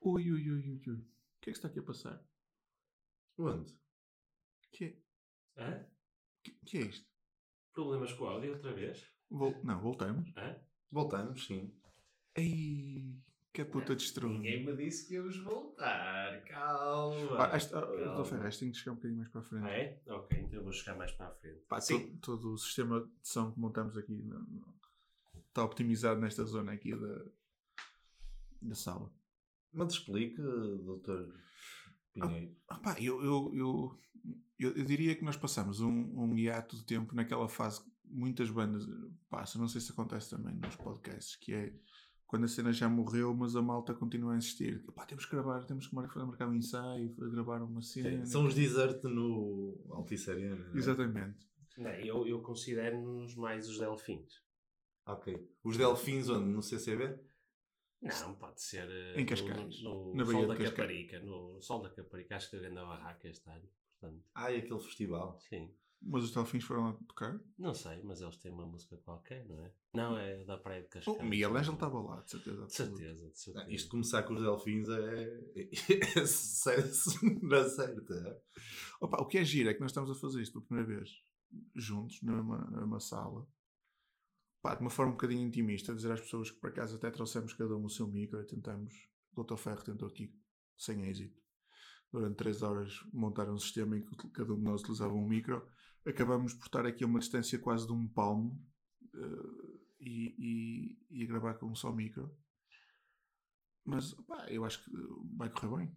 Ui, ui, ui, ui, ui. O que é que está aqui a passar? Onde? Que é, Hã? que, que é isto? Problemas com o áudio outra vez? Vol- não, voltamos. Hã? Voltamos, sim. Ei, que puta de estrume. Ninguém me disse que íamos voltar. Calma. Ah, este, Calma. Tenho de chegar um bocadinho mais para a frente. Ah, é? Ok, então eu vou chegar mais para a frente. Pá, Sim. to- todo, o sistema de som que montamos aqui não- não- está optimizado nesta zona aqui da, da sala. Mas explica, doutor Pinheiro. Ah, pá, eu, eu, eu, eu, eu diria que nós passamos um, um hiato de tempo naquela fase que muitas bandas passam, não sei se acontece também nos podcasts, que é quando a cena já morreu, mas a malta continua a insistir. Pá, temos que gravar, temos que mar- marcar um ensaio, gravar uma cena. São os desert no Altice Arena. é? Exatamente. Não, eu, eu considero-nos mais os delfins. Ok. Os Delfins onde? No CCB? Não, pode ser eh, Em Cascais, no, no na Sol da Cascais. Caparica. No Sol da Caparica, acho que a grande barraca este ano. Portanto, Ah, e aquele festival. sim. Mas os Delfins foram lá tocar. Não sei, mas eles têm uma música qualquer, não é? Não, é da Praia de Cascais. O Miguel Ângelo estava lá, de certeza. De certeza, de Ah, certeza. isto começar com os Delfins é. é sucesso na certa. Opa, o que é giro é que nós estamos a fazer isto pela primeira vez, juntos, numa, numa sala, Pá, de uma forma um bocadinho intimista, dizer às pessoas que por acaso até trouxemos cada um o seu micro e tentamos. O Dr. Ferro tentou aqui, sem êxito, durante 3 horas montar um sistema em que cada um de nós utilizava um micro. Acabamos por estar aqui a uma distância quase de um palmo eh, e, e, e a gravar com um só micro. Mas pá, eu acho que vai correr bem.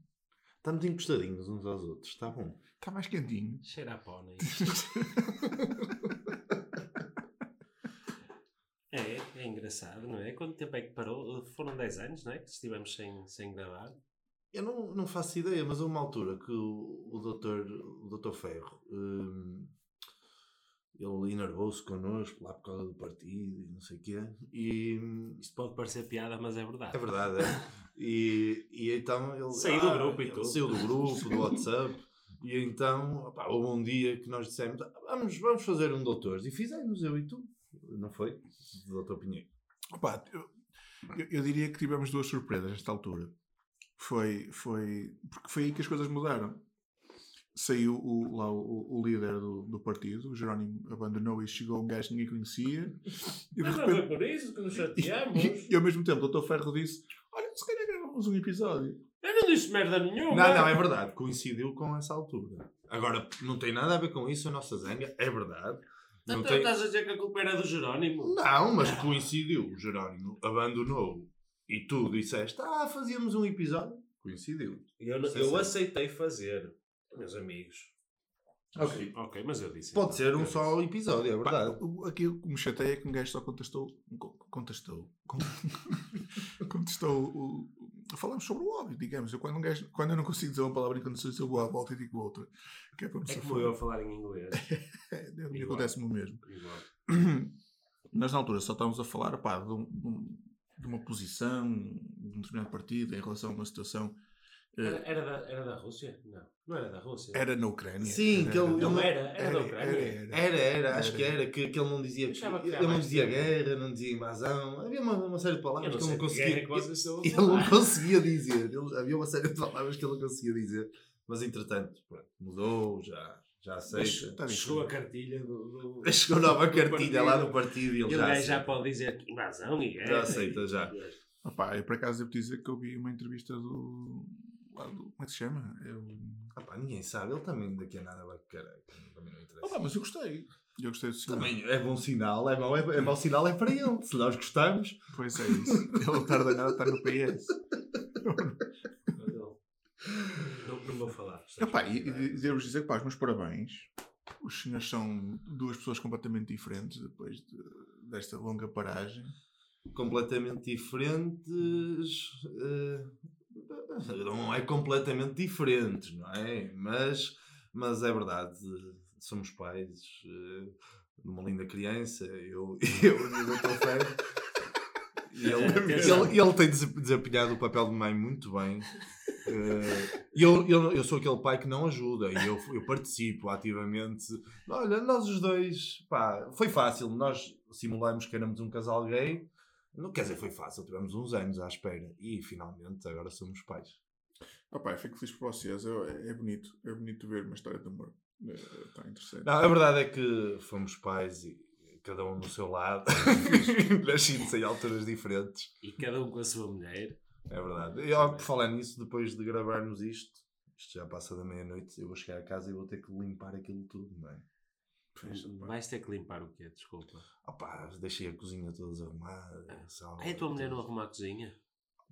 Estamos encostadinhos uns aos outros, está bom. Está mais quentinho. Cheira a pó, não é? É, engraçado, não é? Quanto tempo é que parou? Foram 10 anos, não é? Que estivemos sem, sem gravar. Eu não, não faço ideia, mas houve uma altura que o, o, doutor, o doutor Ferro hum, ele enervou-se connosco lá por causa do partido e não sei o quê. E Isto pode parecer piada, mas é verdade. é verdade, é. E, e então ele Saiu do grupo e tudo. Saiu do grupo, do WhatsApp. E então, opá, houve um dia que nós dissemos: "Ah, vamos, vamos fazer um doutores. E fizemos, eu e tu. Não foi? Doutor Pinheiro. Opa, eu, eu- eu diria que tivemos duas surpresas nesta altura. Foi, foi, porque foi aí que as coisas mudaram. Saiu o, lá o, o líder do, do partido, o Jerónimo abandonou e chegou um gajo que ninguém conhecia. E de Mas não repente, foi por isso que nos e, chateamos. e- e ao mesmo tempo o Dr. Ferro disse: Olha, se calhar gravamos um episódio. Eu não disse merda nenhuma. Não, não, é verdade. Coincidiu com essa altura. Agora, não tem nada a ver com isso a nossa zanga. É verdade. Não Então tem... estás a dizer que a culpa era do Jerónimo? Não, mas coincidiu. O Jerónimo abandonou e tu disseste, ah, fazíamos um episódio. Coincidiu. Eu, não- Sim, eu aceitei fazer, meus amigos. Ok. Ok, mas eu disse. Pode ser um só disse. episódio, é verdade. o- aquilo que me chateia é que um gajo só contestou. co- Contestou. con- contestou o. Falamos sobre o óbvio, digamos. Eu, quando, um gajo, quando eu não consigo dizer uma palavra em condições, eu vou à volta e digo outra. Que é para me É como eu a falar em inglês. É, acontece-me o mesmo. Igual. Nós, na altura, só estávamos a falar pá, de um- de uma posição, de um determinado partido em relação a uma situação. Eh, Era, era, da, era da Rússia? Não, não era da Rússia. era na Ucrânia. Sim, Era- que ele- Não ele- era, era, da Ucrânia. Era, era, acho Era. que era, que, que ele não dizia, ele era não dizia guerra, não dizia invasão, havia uma, uma série de palavras que ele não guerra conseguia, que vocês estão a ele, ele não conseguia dizer, Ele- havia uma série de palavras que ele não conseguia dizer, mas entretanto, pronto, mudou, já, já Mas aceita. Bem, chegou a cartilha do. do Chegou nova do cartilha lá no partido e ele E o já, já pode dizer que invasão e guerra. Já aceita, já. Opá, eu por acaso devo dizer que eu vi uma entrevista do. Lá do- como é que se chama? Eu, Ah pá, ninguém sabe, ele também daqui a nada vai para caralho, também não interessa. Opá, mas eu gostei. Eu gostei do sinal. Também é bom sinal, é mau, é, é mau sinal é para ele, se nós gostamos. Pois é isso. Ele não tarda nada, está no PS. Não, não vou falar. Epá, e, e devo dizer que pá, os meus parabéns. Os senhores são duas pessoas completamente diferentes depois de- desta longa paragem. completamente diferentes. eh, não é completamente diferentes, não é? Mas, mas é verdade, somos pais eh, de uma linda criança, eu, eu e o Dr. Ferro. E ele, Atenção. ele, ele tem dese- desempenhado o papel de mãe muito bem. Eh, E eu, eu, eu sou aquele pai que não ajuda e eu, eu participo ativamente. Olha, nós os dois, pá, foi fácil. Nós simulamos que éramos um casal gay Não, quer dizer, foi fácil, tivemos uns anos à espera e finalmente agora somos pais. Pá, eu fico feliz por vocês. É, é bonito. É bonito ver uma história de amor. Está interessante. Não, a verdade é que fomos pais e cada um no seu lado, nascidos em alturas diferentes. E cada um com a sua mulher. É verdade. E ó, por falar nisso, depois de gravarmos isto, isto já passa da meia-noite, eu vou chegar a casa e vou ter que limpar aquilo tudo, não é? Pá. Vais ter que limpar o quê? Desculpa. Opá, deixei a cozinha toda desarrumada. Ah, é a tua mulher não tudo. arruma a cozinha?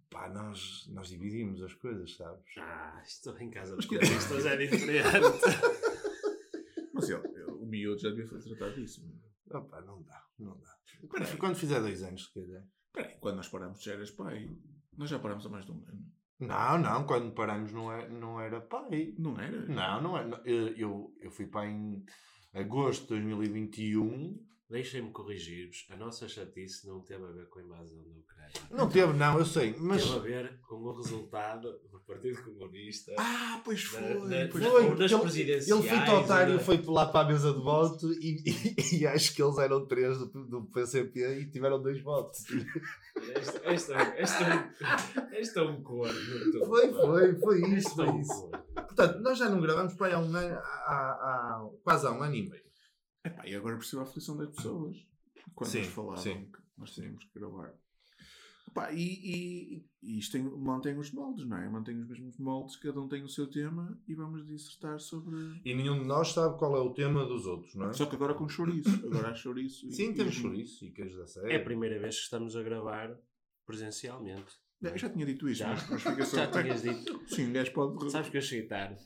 Pá, nós, nós dividimos as coisas, sabes? Ah, estou em casa que- comunistas, é diferente. Mas ele, ele- o miúdo já devia tratar disso. Opá, não dá, não dá. Espera aí. Quando fizer dois anos, se calhar. Espera aí, quando nós paramos já eras pai. Nós já paramos há mais de um ano. Não, não, quando paramos não, é, não era pai. Não era? Não, não é. Eu, eu, eu fui pai em agosto de 2021. Deixem-me corrigir-vos. A nossa chatice não teve a ver com a invasão da Ucrânia. Não teve, não, eu sei, mas. Teve a ver com o resultado do Partido Comunista. Ah, pois foi. Na- na- pois foi. nas Ele- presidenciais. Ele foi otário, na- foi lá para a mesa de voto e, e- e acho que eles eram três do, do PCP e tiveram dois votos. Este, este, é- este, é um- este é um corno. Foi, foi, foi isso, Este é foi um corno. Portanto, nós já não gravamos para aí há um ano, há, há- quase há um ano e meio. Epá, e agora percebo a aflição das pessoas. Quando Sim, nos falavam sim. que nós tínhamos que gravar. Epá, e, e, e isto tem, mantém os moldes, não é? Mantém os mesmos moldes, cada um tem o seu tema e vamos dissertar sobre. E nenhum de nós sabe qual é o tema dos outros, não é? Só que agora com chouriço. Agora há chouriço. e- Sim, e- temos chouriço e queijo da série. É a primeira vez que estamos a gravar presencialmente. É, Eu já tinha dito isto, Já? mas, mas fica só. Já tinhas dito. Sim, um gajo pode. Sabes que eu cheguei tarde.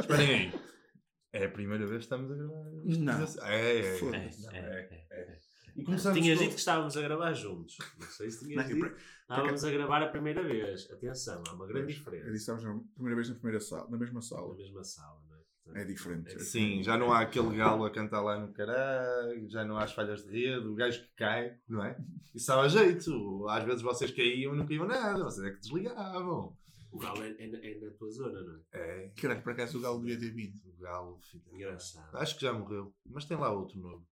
Esperem aí. É a primeira vez que estamos a gravar. isto. Não. É, é. É, Foda-se. Não, é, é. é. E começamos Tinhas com- dito que estávamos a gravar juntos. Não sei se tinhas dito. Estávamos a gravar a primeira vez. Atenção, há uma grande Eu diferença. disse, estávamos na primeira vez na, primeira sala, na mesma Na sala. mesma sala, é? Diferente. é Sim, já não há aquele galo a cantar lá no caralho, já não há as falhas de rede, o gajo que cai, não é? Isso estava a jeito. Às vezes vocês caíam e não caíam nada, vocês é que desligavam. O galo é, é na- é na tua zona, não é? É, Caralho, por acaso o Galo devia ter vindo. o galo, filho. Engraçado. Acho que já morreu, mas tem lá outro novo.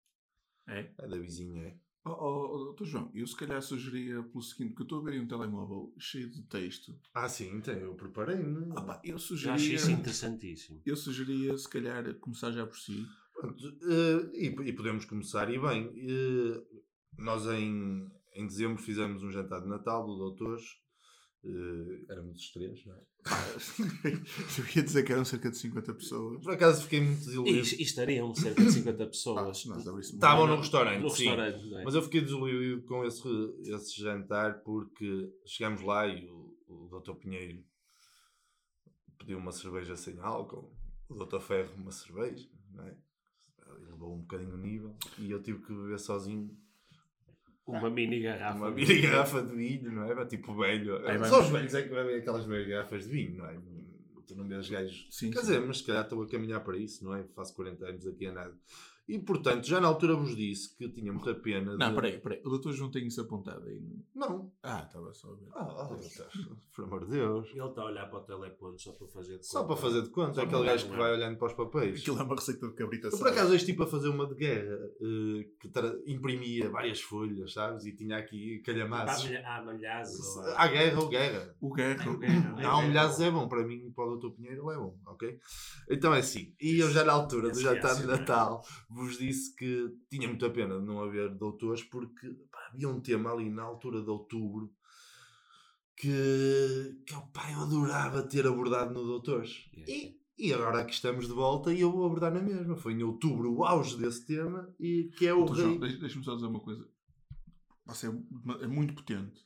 É? É da vizinha, é. Oh, oh, oh, doutor João, eu se calhar sugeria pelo seguinte, que eu estou a ver aí um telemóvel cheio de texto. Ah, sim, tem, eu preparei-me. Ah, pá, eu sugeria. isso interessantíssimo. Eu sugeria, se calhar, começar já por si. Pronto, eh, e, e podemos começar, e bem, eh, nós em, em dezembro fizemos um jantar de Natal do Doutores, eh, éramos os três, não é? eu ia dizer que eram cerca de 50 pessoas. Por acaso fiquei muito E, desiludido. e estariam cerca de 50 Ah, pessoas. nós abríssemos- Estavam no No restaurante, sim. restaurante, é? Mas eu fiquei desiludido com esse, esse jantar porque chegámos lá e o, o Dr. Pinheiro pediu uma cerveja sem álcool, o Dr. Ferro uma cerveja, não é? Ele levou um bocadinho o nível e eu tive que beber sozinho Uma mini garrafa. uma mini garrafa de vinho, não é? Tipo velho. Aí Só os velhos é que bebem aquelas meias garrafas de vinho, não é? Tu não vês gajos. Sim, Quer sim. dizer, mas se calhar estou a caminhar para isso, não é? Faço 40 anos aqui a nada. E portanto, já na altura vos disse que tinha muita pena. Não, de- peraí, peraí. O doutor João tem isso apontado aí. não? Não. Ah, estava só a ver. Ah, ah, por amor de Deus. Ele está a olhar para o teleponto só para fazer de Só conta. para fazer de conta, Só é aquele gajo que vai olhando para os papéis. Aquilo é uma receita de cabrita Eu por acaso hoje estive a fazer uma de guerra eh, que tra- imprimia várias folhas, sabes? E tinha aqui calhamaços. Há malhaços. Há guerra ou guerra. O guerra. O guerra. Não, um milhares é bom, para mim, para o Dr. Pinheiro é bom, ok? Então é assim, e eu já na altura do jantar de reacionário. Natal vos disse que tinha muita pena de não haver doutores, porque pá, havia um tema ali na altura de outubro que, que pá, eu adorava ter abordado no Doutores. E, e agora aqui estamos de volta e eu vou abordar na mesma. Foi em outubro o auge desse tema, e que é o João, rei. deixa- deixa-me só dizer uma coisa. Você é, é muito potente.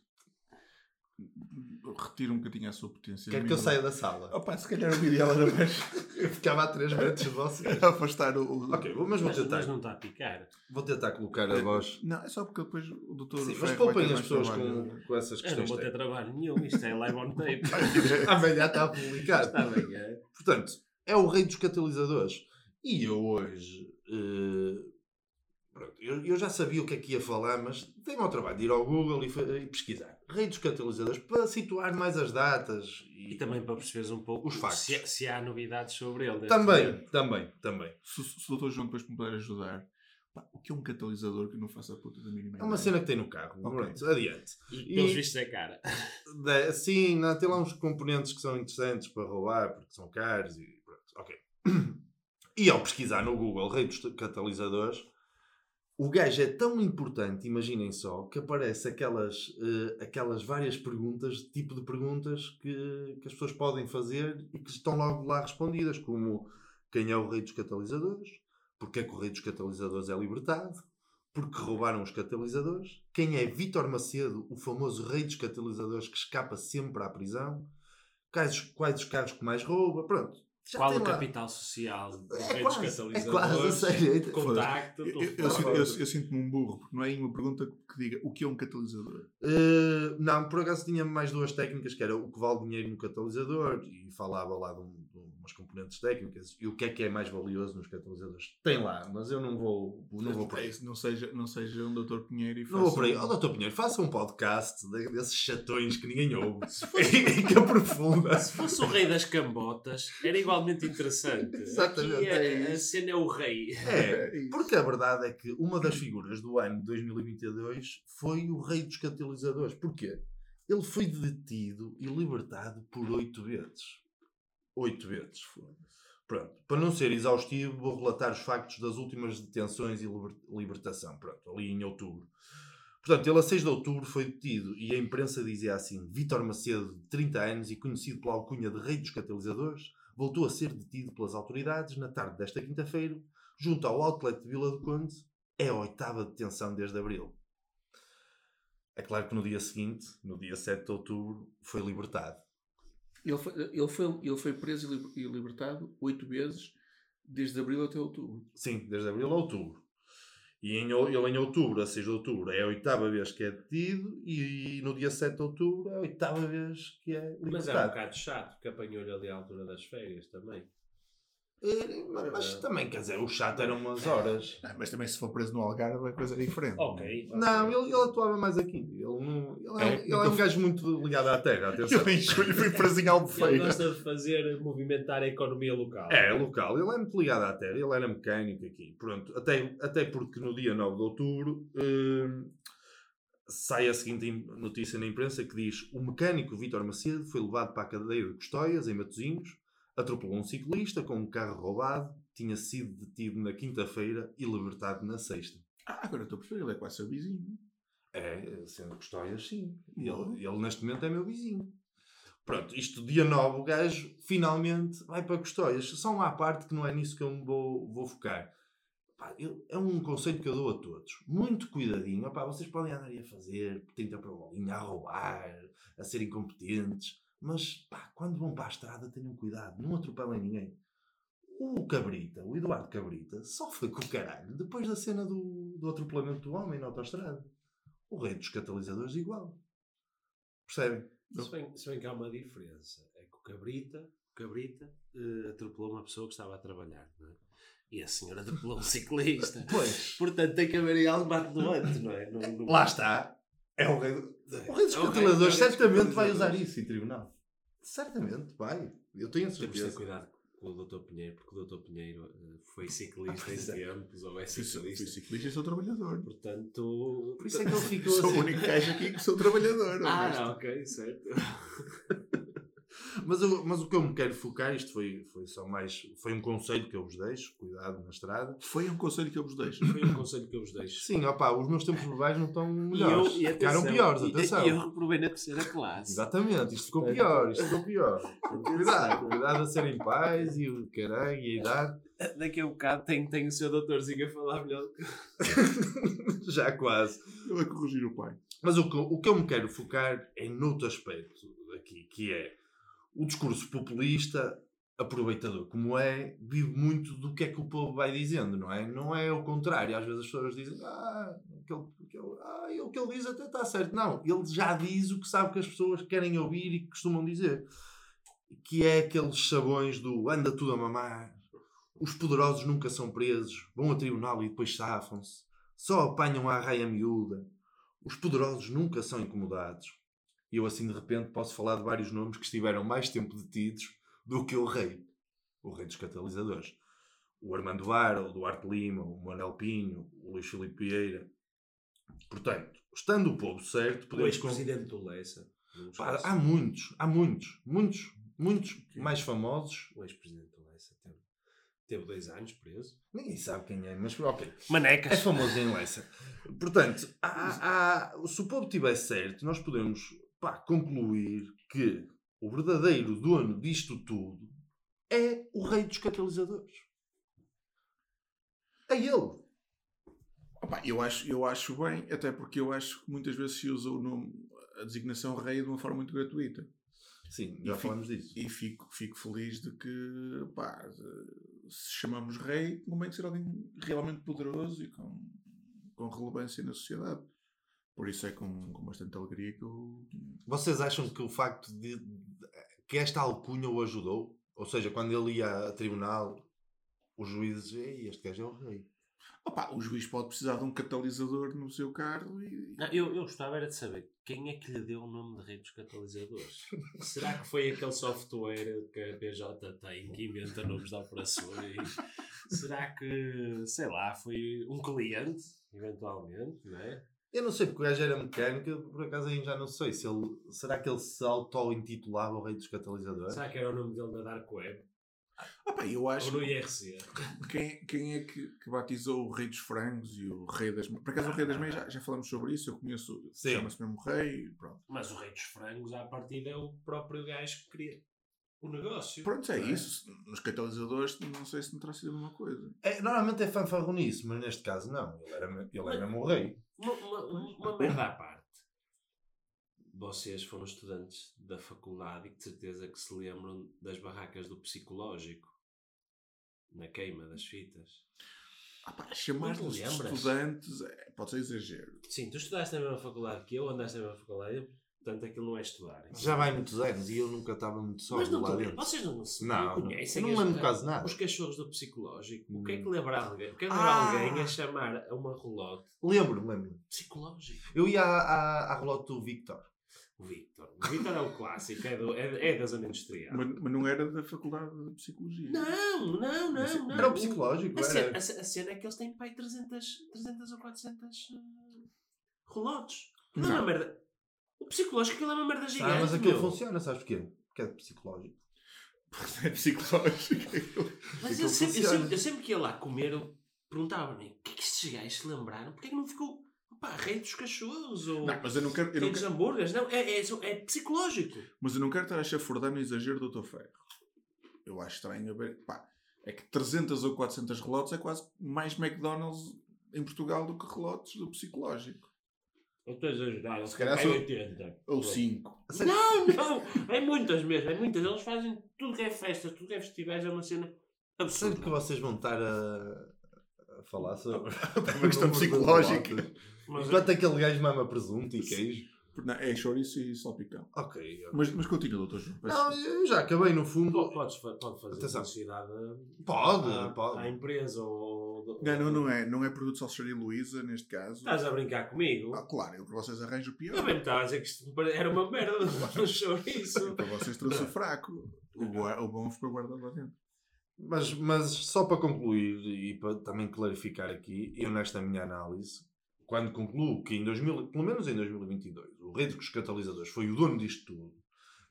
Retira um bocadinho a sua potência. Quer que eu saia da sala? Opa, se calhar o ideal era mais Eu ficava a 3 metros de vocês. afastar o. Ok, vou- mas vou tentar. mas não está a picar. Vou tentar colocar a voz. Não, é só porque depois o doutor. Sim, mas poupem ter as pessoas com, com essas Eu não questões. vou ter trabalho nenhum. Isto é live on tape. Amanhã está publicado. Está bem, é? Portanto, é o rei dos catalisadores. E eu hoje. eh, pronto, eu, eu já sabia o que é que ia falar, mas dei-me ao trabalho de ir ao Google e, e pesquisar. Rei dos catalisadores para situar mais as datas e, E também para perceberes um pouco Os factos. Se, se há novidades sobre ele. Também, momento. também, também. Se, se o doutor João depois me puder ajudar. Pá, o que é um catalisador que não faço a puta da mínima É uma cena que tem no carro. Ok. Pronto, adiante. E pelos E- vistos é cara. Da- Sim, não, tem lá uns componentes que são interessantes para roubar, porque são caros e pronto, ok. E ao pesquisar no Google rei dos catalisadores, o gajo é tão importante, imaginem só, que aparece aquelas, eh, aquelas várias perguntas, tipo de perguntas que, que as pessoas podem fazer e que estão logo lá respondidas, como quem é o rei dos catalisadores, porque é que o rei dos catalisadores é libertado, porque roubaram os catalisadores, quem é Vítor Macedo, o famoso rei dos catalisadores que escapa sempre à prisão, quais, quais os carros que mais rouba, pronto. Já Qual o lá. capital social do É rei dos quase, é catalisadores? quase, a sério. Contacto, Eu, eu, eu, sinto- eu- eu sinto-me um burro, porque não é uma pergunta que diga o que é um catalisador. Uh, não, por acaso tinha mais duas técnicas, que era o que vale dinheiro no catalisador, e falava lá de, um- de umas componentes técnicas, e o que é que é mais valioso nos catalisadores. Tem lá, mas eu não vou, não vou por É aí. isso, não, seja, não seja um doutor Pinheiro e Não vou faça por aí. um- doutor Pinheiro, faça um podcast de- desses chatões que ninguém ouve, e que aprofunda. Se fosse o rei das cambotas, era igualmente interessante. Exatamente, Aqui é a, cena é o rei. É, isso. porque a verdade é que uma das figuras do ano de 2022 foi o rei dos catalisadores. Porquê? Ele foi detido e libertado por oito vezes. Oito vezes. Pronto. Para não ser exaustivo, vou relatar os factos das últimas detenções e liber- libertação. Pronto, ali em outubro. Portanto, ele a 6 de outubro foi detido e a imprensa dizia assim: Vítor Macedo, de 30 anos e conhecido pela alcunha de Rei dos Catalisadores, voltou a ser detido pelas autoridades na tarde desta quinta-feira, junto ao outlet de Vila do Conde. É a oitava detenção desde abril. É claro que no dia seguinte, no dia 7 de outubro, foi libertado. Ele foi, ele foi, ele foi preso e liber- e libertado oito vezes, desde abril até outubro. Sim, desde abril a outubro. E em, ele em outubro, a 6 de outubro, é a oitava vez que é detido e, no dia 7 de outubro é a oitava vez que é libertado. Mas é um bocado chato, porque apanhou-lhe ali à altura das férias também. Eh, mas, mas também, quer dizer, o chato eram umas horas. Ah, mas também se for preso no Algarve é coisa diferente. Ok. Não, ok. ele, ele atuava mais aqui. Ele, não, ele, é, É, ele é um gajo muito ligado à terra, atenção. Eu em julho fui preso em Ele Albufeira. gosta de fazer movimentar a economia local. É, local. Ele é muito ligado à terra. Ele era mecânico aqui. Pronto. Até, até porque no dia 9 de outubro hum, sai a seguinte notícia na imprensa que diz o mecânico Vítor Macedo foi levado para a cadeia de Custóias, em Matosinhos, atropelou um ciclista com um carro roubado, tinha sido detido na quinta-feira e libertado na sexta. Ah, agora estou a perceber, ele é quase seu vizinho. É, sendo Custóias, sim. Ele, ele neste momento é meu vizinho. Pronto, isto dia 9, o gajo finalmente vai para Custóias. Só uma à parte que não é nisso que eu me vou, vou focar. Pá, eu- é um conselho que eu dou a todos. Muito cuidadinho. Opá, vocês podem andar aí a fazer 30 para a bolinha, a roubar, a ser incompetentes. Mas, pá, quando vão para a estrada, tenham cuidado. Não atropelem ninguém. O Cabrita, o Eduardo Cabrita, só foi com o caralho depois da cena do, do atropelamento do homem na autoestrada. O rei dos catalisadores igual. Percebem? Se bem, se bem que há uma diferença. É que o Cabrita, o Cabrita eh, atropelou uma pessoa que estava a trabalhar, não é? E a senhora atropelou um ciclista. Pois. Portanto, tem que haver aí algo bate do antes, não é? Não- não- Lá está. É o rei, do- o rei dos É rei- catalisadores é dos certamente vai usar isso em tribunal. Certamente vai. Eu tenho a Temos certeza. cuidado com o Dr. Pinheiro, porque o Dr. Pinheiro eh, foi ciclista em é. tempos, ou é Fui, fui ciclista. ciclista e sou trabalhador. Portanto. Por isso é que ele ficou Sou o assim. único gajo aqui que sou trabalhador. Ah, ok, certo. Mas, eu- mas o que eu me quero focar, isto foi, foi só mais. Foi um conselho que eu vos deixo. Cuidado na estrada. Foi um conselho que eu vos deixo. Foi um conselho que eu vos deixo. Sim, opá, os meus tempos verbais não estão E melhores. eu- e Ficaram atenção, piores, e- atenção. E eu reprovei na terceira classe. Exatamente, isto ficou pior, isto ficou pior. Cuidado, cuidado a serem pais e o caralho e a idade. Daqui a um bocado tem, tem o seu doutorzinho a falar melhor. Já quase. Ele a corrigir o pai. Mas o que, o que eu me quero focar é noutro aspecto aqui, que é o discurso populista aproveitador, como é, vive muito do que é que o povo vai dizendo, não é? Não é o contrário. Às vezes as pessoas dizem, ah, aquele, aquele, ah o que ele diz até está certo. Não, ele já diz o que sabe que as pessoas querem ouvir e costumam dizer. Que é aqueles chavões do anda tudo a mamar, os poderosos nunca são presos, vão a tribunal e depois safam-se, só apanham a raia miúda, os poderosos nunca são incomodados. E eu assim de repente posso falar de vários nomes que estiveram mais tempo detidos do que o rei. O rei dos catalisadores. o Armando Vara, o Duarte Lima, o Manuel Pinho, o Luís Filipe Vieira. Portanto, estando o povo certo, O podemos... con- ex-presidente do Leça. Pá, há muitos, há muitos, muitos, muitos mais famosos. O ex-presidente do Leça teve, teve dois anos preso. Ninguém sabe quem é, mas ok. É Manecas. famoso em Leicester. Portanto, há- há- se o povo estiver certo, nós podemos pá, concluir que o verdadeiro dono disto tudo é o rei dos catalisadores. É ele. Opa, eu, acho, eu acho bem, até porque eu acho que muitas vezes se usa o nome, a designação rei de uma forma muito gratuita. Sim, E já fico- falamos disso. E fico, fico feliz de que, pá, se chamamos rei, convém ser alguém realmente poderoso e com, com relevância na sociedade. Por isso é com, com bastante alegria que eu. Vocês acham que o facto de, de- que esta alcunha o ajudou? Ou seja, quando ele ia a tribunal, os juízes, Ei, este gajo é o rei. Opa, o juiz pode precisar de um catalisador no seu carro e. Não, eu, eu gostava era de saber quem é que lhe deu o nome de rei dos catalisadores. Será que foi aquele software que a PJ tem que inventa nomes de operações? Será que, sei lá, foi um cliente, eventualmente, não é? Eu não sei porque o gajo era mecânico, por acaso aí já não sei. Se ele, será que ele se auto-intitulava o rei dos catalisadores? Será que era o nome dele na Dark Web? Opa, eu Ou acho no IRC? Quem, quem é que, que batizou o Rei dos Frangos e o Rei das Meias? Por acaso, o Rei das Meias já, já falamos sobre isso. Eu conheço, Sim. chama-se mesmo Rei. Pronto, Mas o rei dos frangos, à partida, é o próprio gajo que cria o negócio. pronto é não isso. Nos catalisadores, não sei se não terá sido a mesma coisa. É, normalmente é fanfarronice, mas neste caso não. Ele era, me- ele era mesmo o rei. Uma, uma, uma merda à parte. Vocês foram estudantes da faculdade e de certeza que se lembram das barracas do psicológico na queima das fitas. Ah, pá, chamar-lhes estudantes é, pode ser exagero. Sim, tu estudaste na mesma faculdade que eu, andaste na mesma faculdade, portanto aquilo não é estudar. Já vai muitos anos e eu nunca estava muito Mas sóbrio não lá dentro. Vocês não, se- Não, não não. conhecem não as- lembro quase nada. os cachorros do psicológico. O que é que Hum. lembra alguém? O que é que lembra Ah! alguém a chamar a uma relote Lembro, lembro. psicológico? Eu ia à, à, à relote do Victor. O Victor. O Victor é o clássico, é, do- é- é da zona industrial. Mas, mas não era da Faculdade de Psicologia. Não, não, Mas não, não. Era o psicológico, A cena, era. a ce- a cena é que eles têm pai 300, 300 ou 400 uh, relotes. Não, é Não. uma merda. O psicológico aquilo é uma merda gigante. Ah, mas aquilo meu. funciona, sabes porquê? Porque é psicológico. É psicológico. Mas Aquilo eu sempre, eu, sempre, eu sempre que ia lá comer, eu perguntava-me o que é que estes gajos se lembraram? Porquê é que não ficou pá, rei dos cachorros ou Não, mas eu não quero, eu rei não dos quero, hambúrgueres? Não, é, é, é psicológico. mas eu não quero estar a chafurdar no exagero do Dr. Ferro. Eu acho estranho haver. Pá, é que 300 ou 400 relotes é quase mais McDonald's em Portugal do que relotes do psicológico. Eu estou a exagerar, Se calhar é sou- 80. Ou 5. Não, não, é muitas mesmo, é muitas. Eles fazem tudo que é festa, tudo que é festivais, é uma cena absurda. que vocês vão estar a, a falar sobre uma questão psicológica. Enquanto aquele gajo mama presunto e queijo. Não, é chouriço e salpicão. Ok. ok. Mas, mas continua, doutor João. Não, eu já acabei no fundo. Podes, pode fazer Atenção. publicidade Pode, à, pode. à empresa ou. Não, não, não é. Não é produto Salseria Luísa, neste caso. Estás a brincar comigo? Ah, claro, eu para vocês arranjo o pior. Bem me estava a dizer que isto era uma merda, não chouriço. Para vocês trouxe o fraco. O bom, o bom ficou guardado lá dentro. Mas, mas só para concluir e para também clarificar aqui, eu nesta minha análise, quando concluo que em 2000, pelo menos em 2022, o rei dos catalisadores foi o dono disto tudo,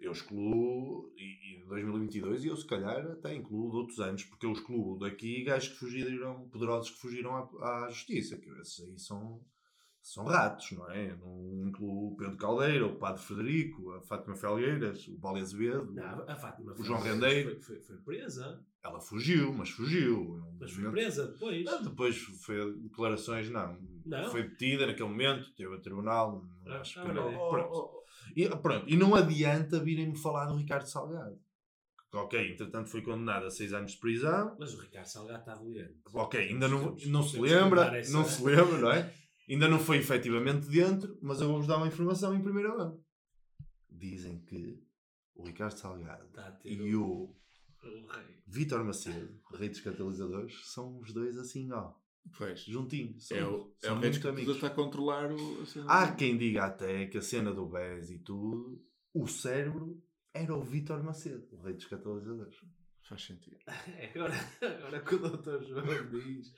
eu excluo, e, e de 2022, e eu se calhar até incluo de outros anos, porque eu excluo daqui gajos que fugiram, poderosos que fugiram à, à justiça, que esses aí são, são ratos, não é? Eu não incluo o Pedro Caldeira, o Padre Frederico, a Fátima Felgueiras, o Paulo Azevedo. Não, O João Rendeiro. Foi, foi, foi presa. Ela fugiu, mas fugiu. Mas foi presa depois. Ah, Depois foi declarações, não. Não. Foi detida naquele momento, teve a tribunal. não Ah, acho ah, que não. olha. Pronto. E, pronto. E não adianta virem-me falar do Ricardo Salgado. Ok, entretanto foi condenado a seis anos de prisão. Mas o Ricardo Salgado está doente. Ok, ainda não, não se lembra, não se lembra, não é? Ainda não foi efetivamente dentro, mas eu vou-vos dar uma informação em primeira mão. Dizem que o Ricardo Salgado e o o rei. Vítor Macedo, rei dos catalisadores, são os dois assim, ó, Pois. juntinhos. São, É o, é são o rei muito que amigos. está a controlar o. a cena. Há quem diga até que a cena do BES e tudo, o cérebro era o Vítor Macedo, o rei dos catalisadores. Faz sentido. Agora, agora que o doutor João diz.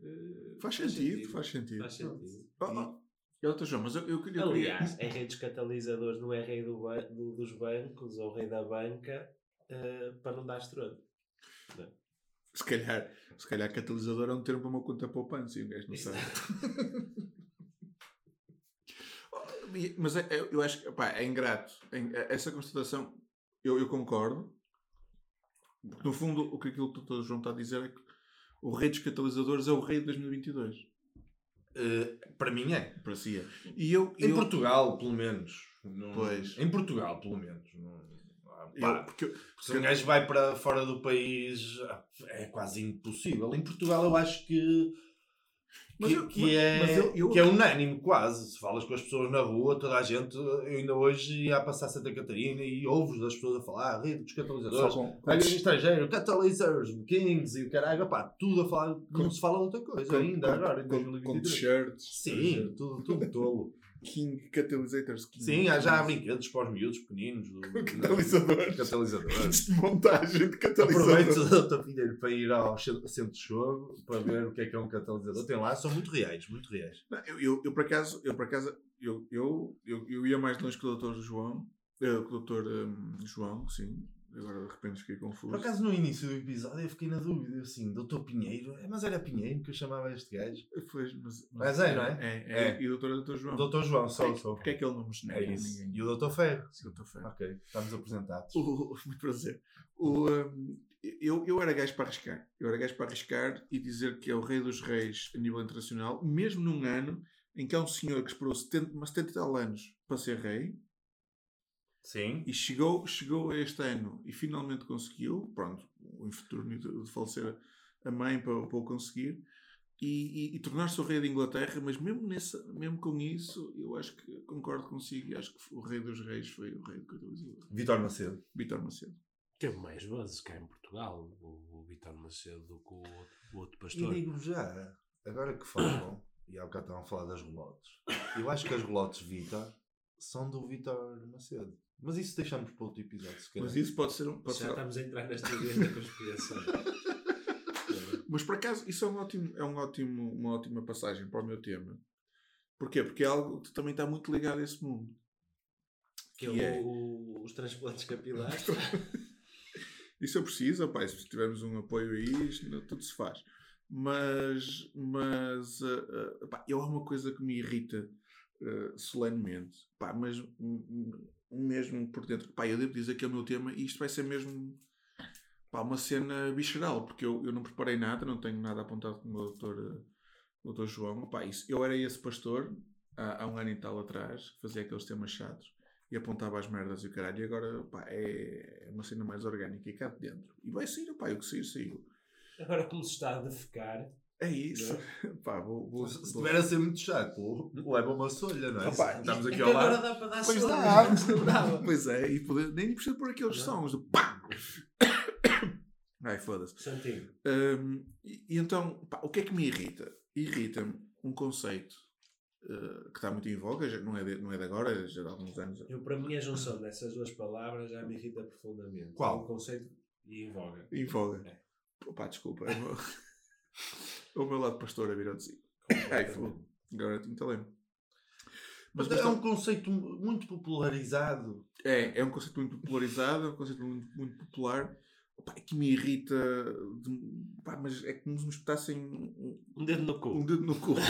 eh, Faz sentido, faz sentido. Faz sentido. Oh, oh. Doutor João, mas eu, eu queria. eu queria- Aliás, é rei dos catalisadores, não é rei do ba- do- dos bancos ou rei da banca eh, para não dar estrondo. Se calhar, se calhar catalisador é um termo para uma conta poupança e o gajo não sabe. Oh, Mas é- é- eu acho que pá, é ingrato. É é- Essa constatação, eu, eu concordo. Porque, no fundo, o que aquilo que o. João está a dizer é que o rei dos catalisadores é o rei de 2022. Eh, para mim é. Para si é. E eu, Em eu, Portugal, pelo menos. Não- Pois. Em Portugal, pelo menos. Não- eu- porque eu- se um gajo vai para fora do país, ah, é quase impossível. Em Portugal, eu acho que. Mas que, eu- que mas- é, mas eu- eu- que é unânime, quase. Se falas com as pessoas na rua, toda a gente. Eu ainda hoje ia a passar Santa Catarina e ouves as pessoas a falar, ah, rei dos catalisadores. com, com, Olha, estrangeiro, Catalyzers, Kings e o caralho, pá, tudo a falar, Com- não se fala de outra coisa com- ainda com- agora, em com- com 2023. t-shirts. Sim, tudo, tudo tolo. King Catalizators. King, Sim, há já há brinquedos para os miúdos pequeninos. do- Catalisadores. Catalisadores. Kits de montagem de catalisador. Aproveito o teu filho para ir ao ce- centro de jogo para ver o que é que é um catalisador. Tem lá, são muito reais, muito reais. Não, Eu, eu, eu, por acaso, eu, por acaso eu, eu, eu, eu ia mais longe que o Dr. João. eh, com o Dr. hum, João, sim. Agora de repente fiquei confuso. Por acaso, no início do episódio, eu fiquei na dúvida, eu assim, doutor Pinheiro, é, mas era Pinheiro que eu chamava este gajo. Pois, mas, Mas é, não é? É, é. É. E o Dr. é o Dr. João. Doutor João, só, Porque- só. Porque é que ele não me genera É isso. ninguém? E o doutor Ferro. Sim, Dr. Ferro. Ok, estamos apresentados. O, muito prazer. O, hum, eu, eu era gajo para arriscar. Eu era gajo para arriscar e dizer que é o rei dos reis a nível internacional, mesmo num ano em que há um senhor que esperou 70, mas 70 e tal anos para ser rei Sim. e chegou, chegou a este ano e finalmente conseguiu. Pronto, o infortúnio de, falecer a mãe para, para o conseguir. E, e- e tornar-se o rei da Inglaterra, mas mesmo, nesse, mesmo com isso, eu acho que concordo consigo e acho que o rei dos reis foi o rei do. Vitor Macedo. Vitor Macedo. Teve mais vezes cá em Portugal, o, o Vitor Macedo, do que o outro, o outro E pastor. digo já, agora que falam, e há bocado estavam a falar das relotes, eu acho que as relotes Vitor são do Vitor Macedo. Mas isso deixamos para outro episódio, se calhar. Mas isso pode ser um. Pode Já ser, estamos a entrar nas teorias da conspiração. Mas por acaso, isso é, um ótimo, é um ótimo, uma ótima passagem para o meu tema. Porquê? Porque é algo que também está muito ligado a esse mundo. que é, Que é- o- os transplantes capilares. Isso eu preciso, opá, se tivermos um apoio aí, isto tudo se faz. Mas, mas ah, ah, pá, eu há uma coisa que me irrita ah, solenemente, pá, mas hum, mesmo por dentro, pá, eu devo dizer que é o meu tema e isto vai ser mesmo pá, uma cena visceral, porque eu, eu não preparei nada, não tenho nada apontado com o meu doutor, doutor João. Pá, isso, eu era esse pastor há, há um ano e tal atrás, fazia aqueles temas chatos e apontava as merdas e o caralho, e agora pá, é uma cena mais orgânica e cá de dentro. E vai sair, pá, o que sair, saiu. Agora, como se está a defecar, É isso. pá, vou, vou, Se estiver a ser muito chato, leva uma solha, não é? Opa, Estamos é aqui ao agora lado. dá para dar Pois sono, dá. Pois é, e poder, nem precisa pôr aqueles Não. sons do pá! Ai, foda-se. Hum, e, e então, pá, o que é que me irrita? Irrita-me um conceito uh, que está muito em voga, já não é de, não é de agora, é já de alguns anos. eu para mim a junção dessas duas palavras já me irrita profundamente. Qual? É um conceito e em voga. Em voga. É. Pô, Pá, desculpa. É o meu, lado pastor a virou de si. Ai, foda Agora tenho talento. Mas mas é um conceito muito popularizado. É, é um conceito muito popularizado, é um conceito muito, muito popular. Pá, é que me irrita. de- pá, mas é como se me espetassem um, Um dedo no cu. um dedo no cu.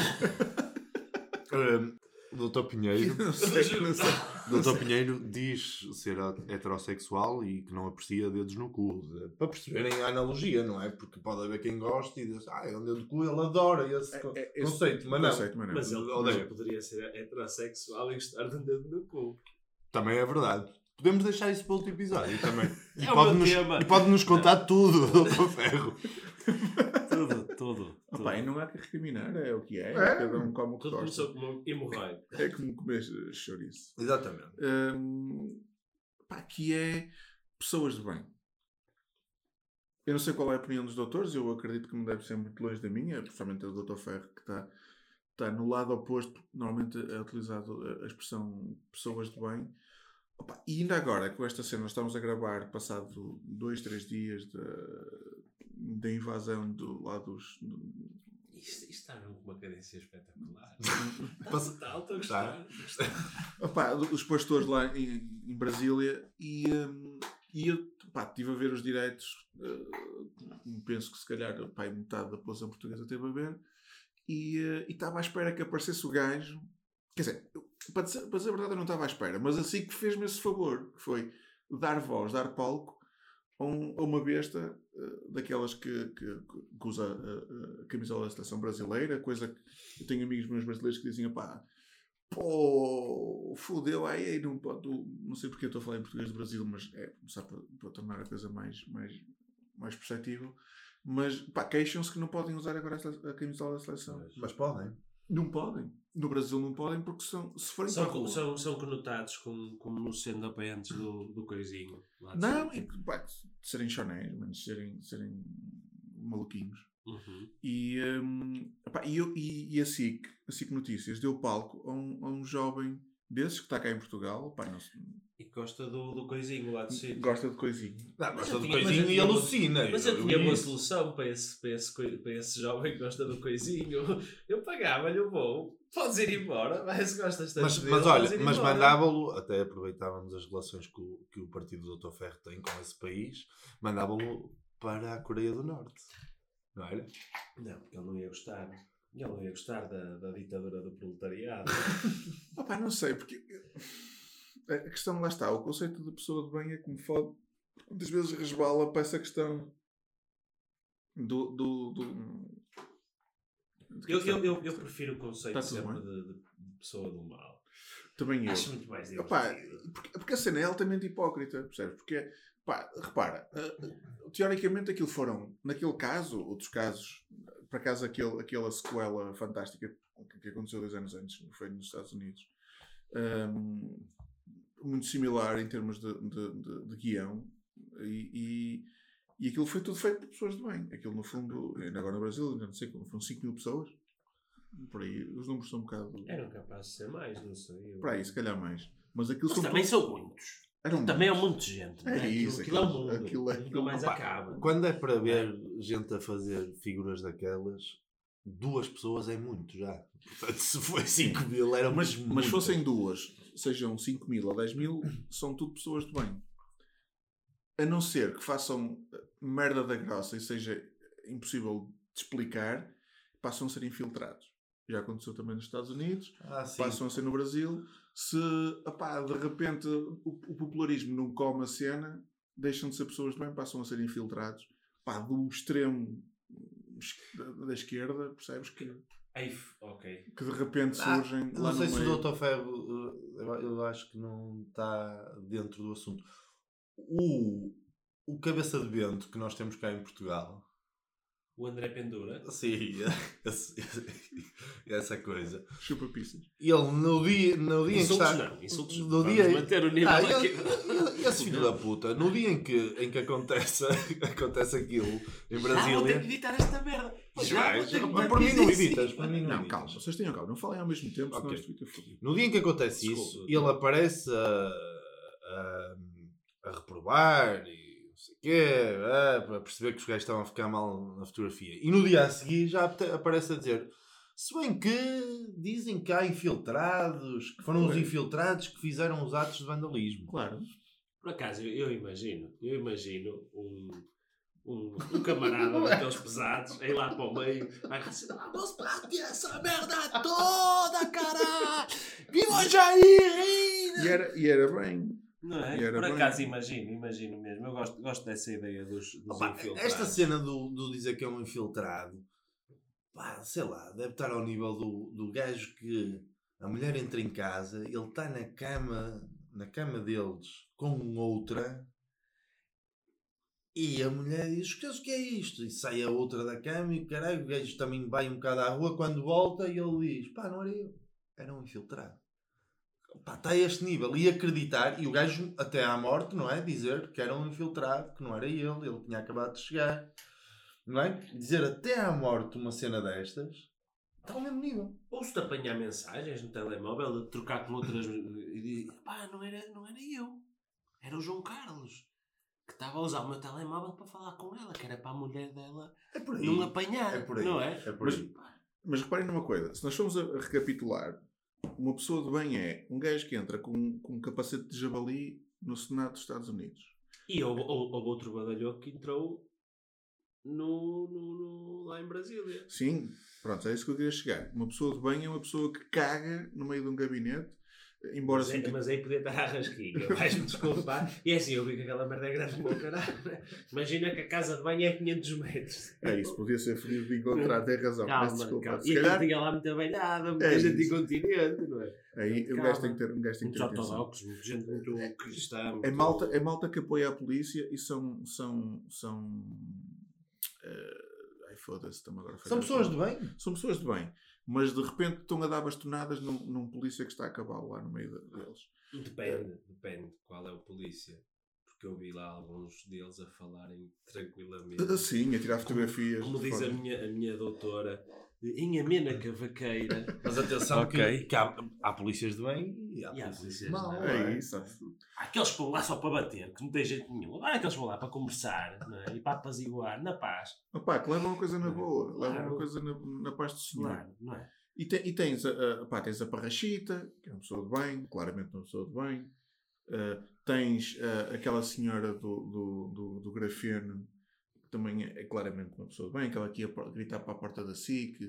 Um, Dr. Pinheiro. não sei, não sei. O Dr. Pinheiro diz ser heterossexual e que não aprecia dedos no cu. Para perceberem a analogia, não é? Porque pode haver quem goste e diz, ah, é um dedo no cu, ele adora esse É, é, esse conceito, mas não. conceito, mas não. Mas ele poderia ser heterossexual e gostar de um dedo no cu. Também é verdade. Podemos deixar isso para outro episódio também. E É o pode, meu nos, tema. e pode nos contar tudo, Dr. Ferro. E não há que recriminar, é o que é. É. Cada um come o que Tudo gosta. começou como hemorroide. É como comer chouriço. Exatamente. Hum, pá, que é pessoas de bem. Eu não sei qual é a opinião dos doutores, eu acredito que não deve ser muito longe da minha, principalmente o doutor Ferro, que está está no lado oposto, normalmente é utilizado a- expressão pessoas de bem. Opa, e ainda agora, com esta cena, nós estamos a gravar passado dois, três dias da, da invasão do lado dos. Isto, isto está numa uma cadência espetacular. Passa- Está, estou a gostar. Opa, os pastores lá em, em Brasília e, hum, e eu pá, estive a ver os direitos. uh, penso que se calhar pá, metade da população portuguesa teve a ver. E uh, estava à espera que aparecesse o gajo. Quer dizer, para dizer, para dizer a verdade, eu não estava à espera, mas assim que fez-me esse favor, que foi dar voz, dar palco a, um- a uma besta uh, daquelas que, que, que usa a, a camisola da seleção brasileira, coisa que eu tenho amigos meus brasileiros que dizem, pá, pô, fodeu aí, não pode, não sei porque eu estou a falar em português do Brasil, mas é só para, tornar a coisa mais, mais, mais perceptível. Mas, pá, queixam-se que não podem usar agora a, a camisola da seleção. Mas podem. Não podem. No Brasil não podem porque são, se forem para São, rua- são, são conotados como, como sendo apoiantes do, do coisinho. Não, cima. e, pá, serem chonés, mas serem, serem maluquinhos. Uhum. E, hum, epá, e, e, e a, SIC, a SIC Notícias deu palco a um, a um jovem desses que está cá em Portugal. Pá, não E gosta do, do coisinho lá de cima. gosta de coisinho. Não, Mas gosta eu tinha- mas coisinho eu e tinha uma- alucina. Mas eu tinha vi uma isso. solução para esse, para, esse, para esse jovem que gosta do coisinho. Eu pagava-lhe o voo. Podes ir embora, mas gostas tanto Mas, dele, mas olha, mas mandava-lo, até aproveitávamos as relações que o, que o partido do Dr. Ferro tem com esse país, mandava-lo para a Coreia do Norte. Não era? Não, porque ele não ia gostar. Ele não ia gostar da, da ditadura do proletariado. Opá, não sei, porque a questão lá está, o conceito de pessoa de bem é me fode. Muitas vezes resbala para essa questão do. do, do- eu, eu, eu, eu prefiro o conceito sempre de, de- pessoa do mal. Também eu. Acho muito mais divertido. Opá, porque, porque a cena é altamente hipócrita, percebes? Porque, pá, repara, eh, teoricamente aquilo foram, naquele caso, outros casos, por acaso aquele, aquela sequela fantástica que, aconteceu dois anos antes, foi nos Estados Unidos, ehm, muito similar em termos de, de, de- de guião, e, e, e aquilo foi tudo feito por pessoas de bem. Aquilo, no fundo, ainda agora no Brasil, ainda não sei como, foram 5 mil pessoas. Por aí, os números são um bocado. Eram capazes de ser mais, não sei. eu- Por aí, se calhar mais. Mas aquilo Mas são também todos- são muitos. eram Também é muitos. muito gente. não É Aquilo- isso, Aquilo é um aquilo- mundo. aquilo é- Nunca mais Opa, acaba. Quando é para ver gente a fazer figuras daquelas, duas pessoas é muito já. Portanto, se foi 5 mil, era Mas, muito. mas fossem duas, sejam 5 mil ou 10 mil, são tudo pessoas de bem. A não ser que façam merda da grossa e seja impossível de explicar, passam a ser infiltrados. Já aconteceu também nos Estados Unidos, Ah, passam a ser no Brasil. Se opá, de repente o, o popularismo não come a cena, deixam de ser pessoas de bem, passam a ser infiltrados. Pá, do extremo da esquerda, percebes? Que, Ok. que de repente Ah, surgem não lá sei no se meio. o Dr. Ferro, eu- eu acho que não está dentro do assunto. O, o cabeça de vento que nós temos cá em Portugal, O André Pendura. sim, essa coisa. Chupa pistas. Ele no dia, no dia em que Insultos está. não, insultos no dia, manter o nível Ah, aqui. ele- ele- esse filho da puta, no dia em que, em que acontece, acontece aquilo em Ah, vou ter que Brasília. editar esta merda. Que Mas por mim não evitas, mim não, calma, vocês tenham calma, não falem ao mesmo tempo, senão Ok. isto fica fodido. No dia em que acontece Desculpa, isso, ele aparece a, a, a reprovar e sei o quê, ah, para perceber que os gajos estavam a ficar mal na fotografia. E no dia a seguir já aparece a dizer. Se bem que dizem que há infiltrados, que foram os infiltrados que fizeram os atos de vandalismo. Claro. Por acaso, eu, imagino, eu imagino um, um, um camarada daqueles pesados, aí lá para o meio, vai ah, vamos partir essa merda toda, caralho! Viva Jair! E era, e era bem. Não é? E era Por acaso imagino, imagino mesmo. Eu gosto, gosto dessa ideia dos, dos Opa, infiltrados. esta cena do, do dizer que é um infiltrado, pá, sei lá, deve estar ao nível do, do gajo que a mulher entra em casa, ele está na cama, na cama deles com outra, e a mulher diz: "Que- O que é isto? E sai a outra da cama e caralho, o gajo também vai um bocado à rua. Quando volta, e ele diz: Pá, não era eu, era um infiltrado. Pá, está a este nível. E acreditar, e o gajo até à morte, não é? Dizer que era um infiltrado, que não era ele, ele tinha acabado de chegar. Não é? Dizer até à morte uma cena destas, Está ao mesmo nível. Ouço-te apanhar mensagens no telemóvel, de trocar com outras. e digo, pá, não era, não era eu. Era o João Carlos. Que estava a usar o meu telemóvel para falar com ela, que era para a mulher dela É por aí. não apanhar. É por aí. Não é? É por Mas- aí. Mas reparem numa coisa, se nós formos a recapitular, uma pessoa de bem é um gajo que entra com, com um capacete de javali no Senado dos Estados Unidos. E houve, houve houve outro badalhoco que entrou no, no- no- lá em Brasília. Sim, pronto, é isso que eu queria chegar. Uma pessoa de bem é uma pessoa que caga no meio de um gabinete, embora Mas, é- assim. mas aí podia estar à rasquinha, vais-me desculpar. E é assim, eu vi que aquela merda é grande para o caralho. Imagina que a casa de banho é 500 metros. É isso, podia ser feliz de encontrar, tem razão. Calma, desculpa. calma. Se E calhar, tinha lá muita banhada, muita É gente isso. incontinente, não é? aí Calma. gajo tem que ter, um gajo tem que ter atenção. ortodoxos, muita gente muito cristã. É muito- malta, é malta que apoia a polícia e são. são, são eh, ai foda-se, estamos agora a São pessoas de bem. São pessoas de bem, mas de repente estão a dar bastonadas num, num polícia que está a cavalo lá no meio de- deles. Depende, depende qual é o polícia. Porque eu vi lá alguns deles a falarem tranquilamente. Assim, a tirar fotografias. Como de diz a minha, a minha doutora, em amena cavaqueira. Mas atenção Ok. que, que há, há polícias de bem e há E há polícias de polícias mal. de não É isso. Há aqueles que vão lá só para bater, que não tem jeito nenhum. Agora aqueles que vão lá para conversar não é? e para apaziguar, na paz. Opá, que levam uma coisa na boa, levam Claro. uma coisa na, na paz do Senhor. Claro, não é? E, te- e tens, a, a, pá, tens a Parrachita, que é uma pessoa de bem, claramente uma pessoa de bem. Uh, tens uh, aquela senhora do, do, do, do grafeno, também é, é claramente uma pessoa de bem, aquela que ia por- gritar para a porta da SIC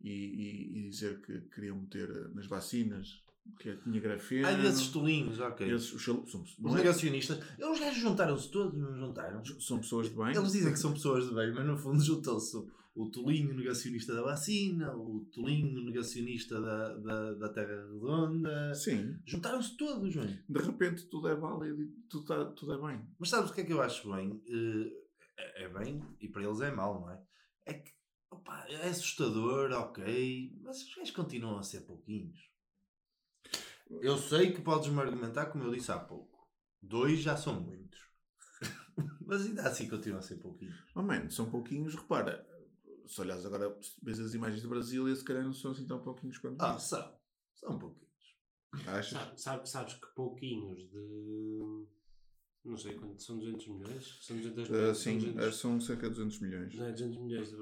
e, e- e dizer que queriam meter uh, nas vacinas, que tinha grafeno. Há desses tolinhos, ok. Esses, os é- negacionistas, os gajos juntaram-se todos, não juntaram? são pessoas de bem. Eles dizem que são pessoas de bem, mas no fundo juntou-se o- tolinho negacionista da vacina, o tolinho negacionista da, da, da Terra Redonda. Sim, Juntaram-se todos, João. de repente tudo é válido e tudo, tá- tudo é bem. Mas sabes o que é que eu acho bem? Eh, É, é bem e para eles é mau, não é? É que opa, é assustador, ok, mas os gajos continuam a ser pouquinhos. Eu sei que podes-me argumentar, como eu disse há pouco. Dois já são muitos. mas ainda assim continuam a ser pouquinhos. Oh, man, são pouquinhos, repara. Se olhares agora, vês as imagens de Brasília, se calhar não são assim tão pouquinhos quanto Ah, são. São pouquinhos. Achas? Sabe- sabe- sabes que pouquinhos de. Não sei quanto. São 200 milhões? São 200 Ah, milhões? sim, são, ah, 200, são cerca de 200 milhões. não é 200 milhões de,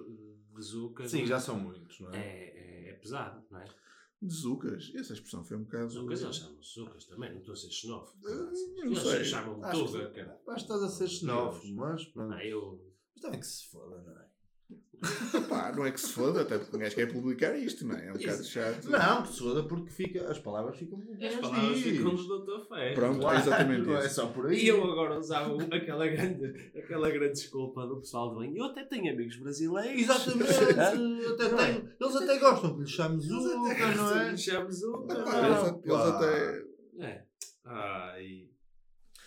de zucas. Sim, já são muitos, não É, é? é, é pesado, não é? De Zucas, essa expressão foi um bocado. Zucas, eles chamam-se zucas também, não estou a ser xenófobo. Ah, não Eles sei. chamam-me tuga, cara. Acho que estás a ser xenófobo, mas pronto. Ah, eu. Mas também que se foda, não é? Pá, não é que se foda, até porque um gajo quer publicar isto, não é? É um bocado Isso. chato. Não, se foda porque fica, as palavras ficam As palavras diz. ficam do Dr. Ferro. Pronto, Claro, é exatamente não É isso. só por aí. E eu agora usava aquela grande, aquela grande desculpa do pessoal do bem. Eu até tenho amigos brasileiros. Exatamente. até Não é? tenho- eles até gostam que lhe chames Zuka, não é? Chame Zuca. Ah, eles, eles até.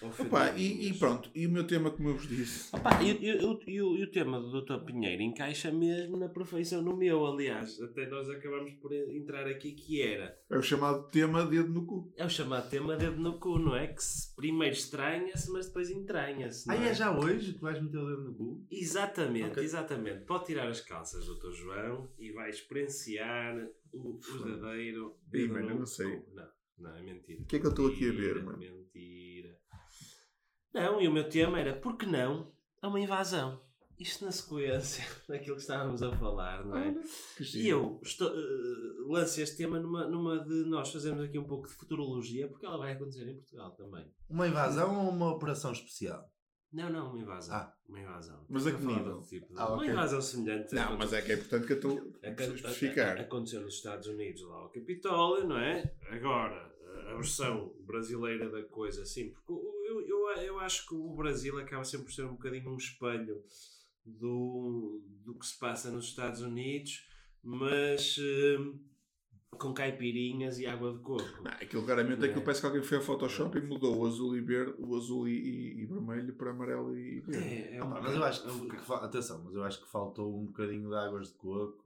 É. Opa, e, e pronto, e o meu tema, como eu vos disse, Opa, e, e- e o- e o- e o tema do Dr. Pinheiro encaixa mesmo na perfeição no meu, aliás. Até nós acabamos por entrar aqui que era. é o chamado tema dedo no cu. É o chamado tema dedo no cu, não é? Que se primeiro estranha-se, mas depois entranha-se. Ah, é já hoje que vais meter o dedo no cu? Exatamente, Ok. exatamente. Pode tirar as calças, Dr. João, e vai experienciar o verdadeiro. Ih, dedo mano, não sei. cu. Não, não, é mentira. O que é que eu estou aqui a ver, mano? Mentira. Não, e o meu tema era, por que não? É uma invasão. Isto na sequência daquilo que estávamos a falar, não é? Que E eu estou, eh, lanço este tema numa, numa de nós fazermos aqui um pouco de futurologia, porque ela vai acontecer em Portugal também. Uma invasão ou uma operação especial? Não, não, uma invasão. Ah. Uma invasão. Mas a que nível? tipo de- Ah, Uma ok. invasão semelhante. Não, mas é que é importante que eu estou a- a a- a- especificar. Aconteceu nos Estados Unidos, lá ao Capitólio, não é? Agora, a versão brasileira da coisa, sim, porque eu, eu, eu acho que o Brasil acaba sempre por ser um bocadinho um espelho do, do que se passa nos Estados Unidos, mas hum, com caipirinhas e água de coco. Não, aquilo claramente Não é que é? parece que alguém foi ao Photoshop e mudou o azul e verde, o azul e, e- e vermelho para amarelo e verde. É, é Ah, um pá, mas eu acho que, que atenção, mas eu acho que faltou um bocadinho de águas de coco.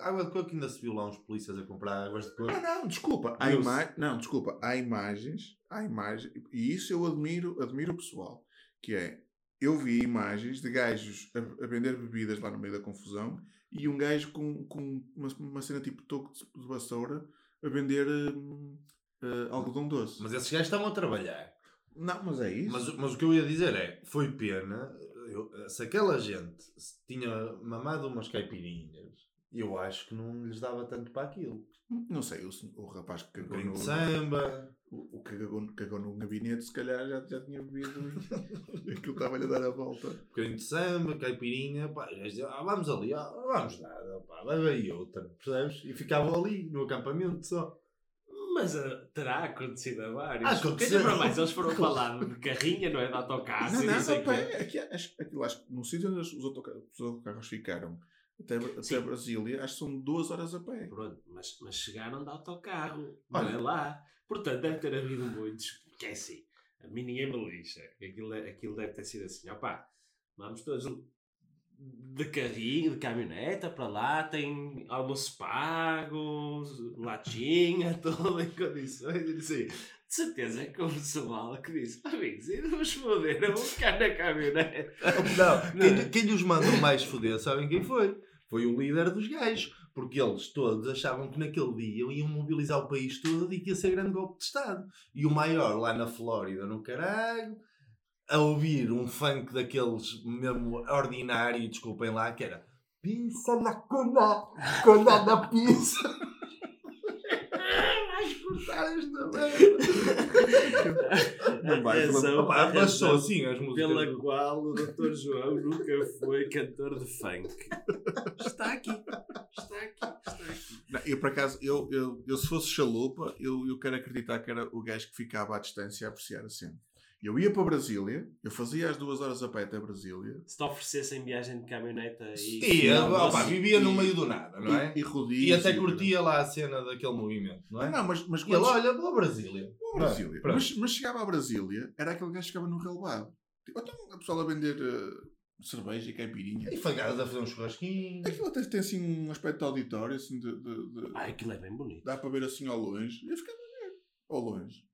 Água de coco ainda se viu lá uns polícias a comprar águas de coco. Ah, não, desculpa. Há ima... Não, desculpa. Há imagens, há imagens, e isso eu admiro, admiro o pessoal, que é eu vi imagens de gajos a, a vender bebidas lá no meio da confusão e um gajo com, com uma, uma cena tipo toco de, de vassoura a vender hum, eh, algodão doce. Mas esses gajos estavam a trabalhar. Não, mas é isso. Mas, mas o que eu ia dizer é, foi pena, eu- se aquela gente se tinha mamado umas caipirinhas, eu acho que não lhes dava tanto para aquilo. Não sei, o, o rapaz que cagou no, de samba, o, o que cagou, cagou no gabinete, se calhar já, já tinha bebido aquilo estava-lhe a dar a volta. um bocadinho de samba, caipirinha, pá, ah, vamos ali, ah, vamos nada, pá, leva aí outra, percebes? E ficavam ali, no acampamento só. Mas ah, terá acontecido a vários. Ah, aconteceu. Para mais, eles foram para lá de carrinha, não é? De autocarro. não, e não, sei a o quê. pé. Aqui, acho, aquilo, acho que no sítio onde os autocarros, os autocarros ficaram até, até. Brasília, acho que são duas horas a pé. Pronto, mas, mas chegaram de autocarro, Olha. não é lá. Portanto, deve ter havido muitos, porque é assim, a mim ninguém me lixa. Aquilo, é- aquilo deve ter sido assim, opá, vamos todos de carrinho, de caminhoneta para lá, tem almoço pago, latinha, tudo em condições. Disse, de certeza que houve pessoal que disse, amigos, e nos foder, eu vou ficar na caminhoneta. Não, Não quem, quem mandou mais foder, sabem quem foi? Foi o líder dos gajos. Porque eles todos achavam que naquele dia iam mobilizar o país todo e que ia ser grande golpe de Estado. E o maior lá na Flórida, no caralho, a ouvir um funk daqueles mesmo ordinário, desculpem lá, que era Pizza na cona, cona na pizza. Cortar esta merda. Só assim as músicas. pela do- qual o Dr. João nunca foi cantor de funk. Está aqui, está aqui, está aqui. Não, eu, por acaso, eu, eu, eu se fosse chalupa, eu, eu quero acreditar que era o gajo que ficava à distância a apreciar a cena. Eu ia para Brasília, eu fazia as duas horas a pé até Brasília Se te oferecessem viagem de caminhoneta e. E, Não, opa, vivia no meio do nada, não é? e, e rodízios. E até e- curtia lá a cena daquele movimento, não é? Não, mas, mas E ele, quando olha, vou a Brasília. Bom, Brasília. Pronto. Mas, mas chegava a Brasília, era aquele gajo que ficava no relevado. Tipo, então a pessoa a vender eh, cerveja e caipirinha. E fagadas a fazer um churrasquinho. Aquilo até tem assim um aspecto de auditório, assim, de, de- de- Ai, aquilo é bem bonito. dá para ver assim ao longe. E eu ficava a ver. Ao longe.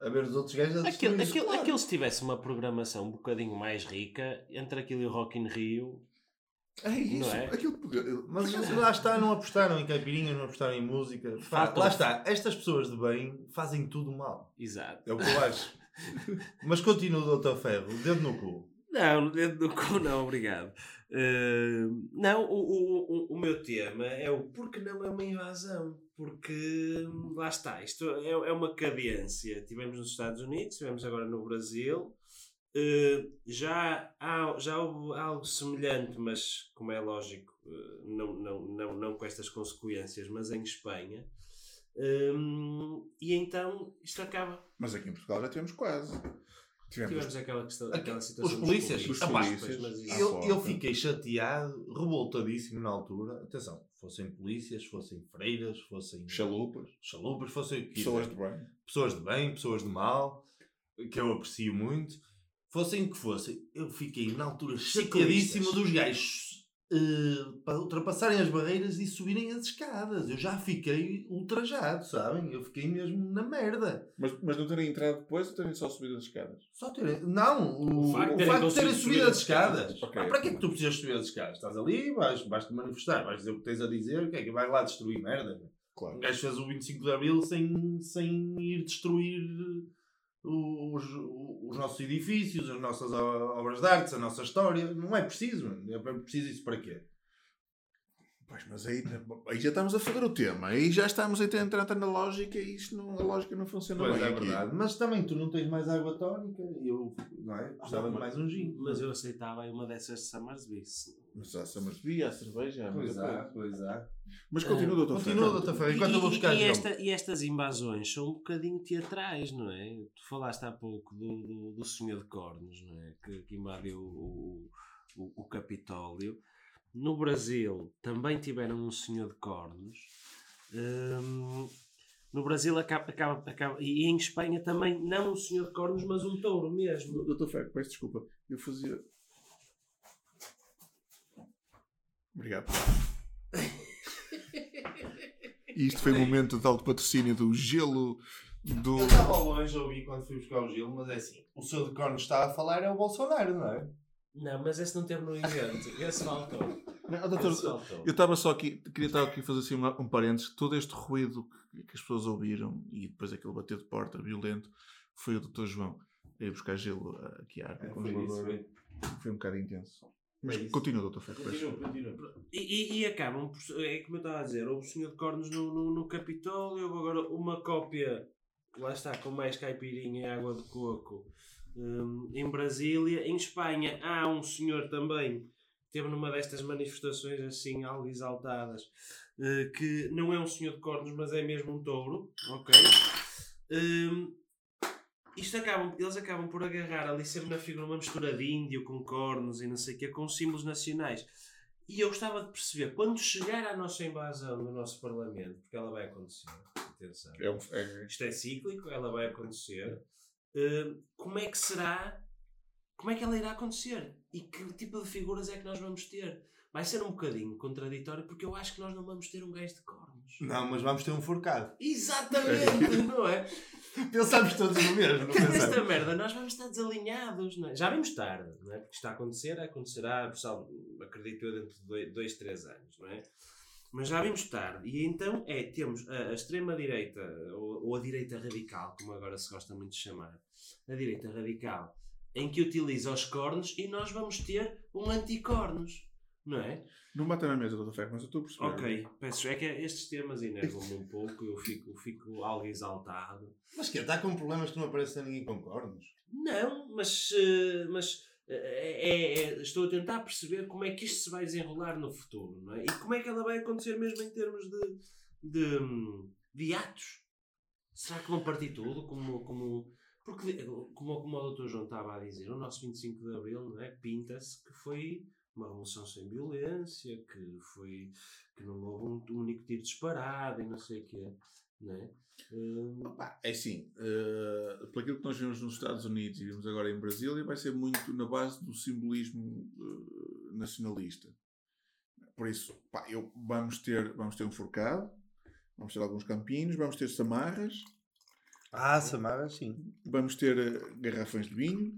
A ver os outros gajos a Aquilo, aquilo, claro. aquilo se tivesse uma programação um bocadinho mais rica, entre aquilo e o Rock in Rio, É isso. É? Aquilo Mas lá está, não apostaram em caipirinhas, não apostaram em música. Falta- lá está, estas pessoas de bem fazem tudo mal. exato. É o que eu acho. Mas continua, doutor Ferro, dedo no cu. Não, no dedo do cu não, obrigado. Eh, não, o, o, o, o meu tema é o porque não é uma invasão. Porque lá está, isto é, é uma cadência. Tivemos nos Estados Unidos, tivemos agora no Brasil. Eh, já, há, já houve algo semelhante, mas como é lógico, eh, não, não, não, não com estas consequências, mas em Espanha. Hum, e então isto acaba. Mas aqui em Portugal já tivemos quase. Tivemos. Tivemos aquela, questão, aquela situação. os polícias, os Ah, pá, polícias. mas Eu, eu fiquei chateado, revoltadíssimo na altura. Atenção, fossem polícias, fossem freiras, fossem Chalupas. chalupas, fossem o que Pessoas de bem. pessoas de bem, pessoas de mal, que eu aprecio muito, fossem o que fossem, eu fiquei na altura chateadíssimo dos gajos eh, para ultrapassarem as barreiras e subirem as escadas. Eu já fiquei ultrajado, sabem? Eu fiquei mesmo na merda. Mas, mas não terem entrado depois ou terem só subido as escadas? Só terem. Não, o, O facto o de terem facto de terem subido as as escadas. escadas. Ok. Ah, para que é que tu precisas subir as escadas? Estás ali, vais, vais te manifestar, vais dizer o que tens a dizer, o que é que vais lá destruir merda? Claro. Um gajo fez o 25 de Abril sem, sem ir destruir os, os nossos edifícios, as nossas obras de arte, a nossa história. Não é preciso. É preciso isso para quê? Pois, mas aí, aí já estamos a fazer o tema. Aí já estamos a entrar na lógica e isto não, a lógica não funciona Pois bem. é aqui. verdade. Mas também tu não tens mais água tónica. Eu não é? gostava de mas- mais um gin. Mas eu aceitava aí uma dessas de Summersby. Mas há Summersby, há cerveja, há Pois há, pois há. Mas continua, doutor Continua, doutor Ferreira, E, enquanto eu vou e- buscar e esta- e estas invasões são um bocadinho teatrais, não é? Tu falaste há pouco do, do, do Senhor de Cornos, não é? Que, que invadiu o, o, o Capitólio. No Brasil também tiveram um Senhor de Cornos. Hum, no Brasil acaba, acaba, acaba. E em Espanha também, não um Senhor de Cornos, mas um touro mesmo. Doutor Ferro, peço desculpa. Eu fazia. Obrigado. E isto foi o momento de alto patrocínio do gelo do. Eu estava longe a ouvir quando fui buscar o gelo, mas é assim. O seu de corno está a falar é o Bolsonaro, não é? Não, mas esse não teve no evento. Esse faltou. Não, doutor, Esse faltou. eu estava só aqui, queria estar aqui a fazer assim um, um parênteses. Todo este ruído que, que as pessoas ouviram e depois aquele bater de porta violento foi o doutor João a ir buscar gelo aqui à É, água. foi isso, foi. Foi um bocado intenso. Mas É continua, doutor peço Continua, continua. E, e- e acabam por. É como eu estava a dizer, houve o Senhor de Cornos no, no, no Capitólio, houve agora uma cópia, lá está, com mais caipirinha e água de coco hum, em Brasília. Em Espanha há um senhor também que teve numa destas manifestações assim, algo exaltadas, eh, que não é um Senhor de Cornos, mas é mesmo um touro, ok? Hum, isto acabam, eles acabam por agarrar ali sempre na figura uma mistura de índio com cornos e não sei o que, com símbolos nacionais. E eu gostava de perceber, quando chegar à nossa invasão no nosso Parlamento, porque ela vai acontecer, atenção, É um, é, isto é cíclico, ela vai acontecer, eh, como é que será, como é que ela irá acontecer? E que tipo de figuras é que nós vamos ter? Vai ser um bocadinho contraditório, porque eu acho que nós não vamos ter um gajo de cornos. Não, mas vamos ter um forcado. Exatamente, não é? Pensamos todos no mesmo, não nesta merda nós vamos estar desalinhados, é? Já vimos tarde, não é? Porque está a acontecer, acontecerá, pessoal, acredito eu, dentro de dois, dois, três anos, não é? Mas já vimos tarde. E então é, temos a, a extrema-direita, ou, ou a direita radical, como agora se gosta muito de chamar, a direita radical, em que utiliza os cornos e nós vamos ter um anticornos, não é? não bata na mesa, doutor Feto, mas eu estou a perceber. Ok, peço, é que estes temas enervam-me um pouco, eu fico, fico algo exaltado. Mas que está com problemas que não aparece ninguém com cornos? Não, mas, eh, mas é- é- estou a tentar perceber como é que isto se vai desenrolar no futuro, não é? E como é que ela vai acontecer mesmo em termos de, de, de atos. Será que vão partir tudo? Como, como, porque, como, como o Dr. João estava a dizer, o nosso 25 de Abril não é? pinta-se que foi uma revolução sem violência, que, foi, que não houve um único tiro disparado e não sei o quê. Não é? Hum, Opa, é assim, uh, por aquilo que nós vimos nos Estados Unidos e vimos agora em Brasília, vai ser muito na base do simbolismo uh, nacionalista. Por isso, pá, eu, vamos, ter, vamos ter um forcado, vamos ter alguns campinhos, vamos ter samarras, Ah, Samara, sim. vamos ter uh, garrafões de vinho.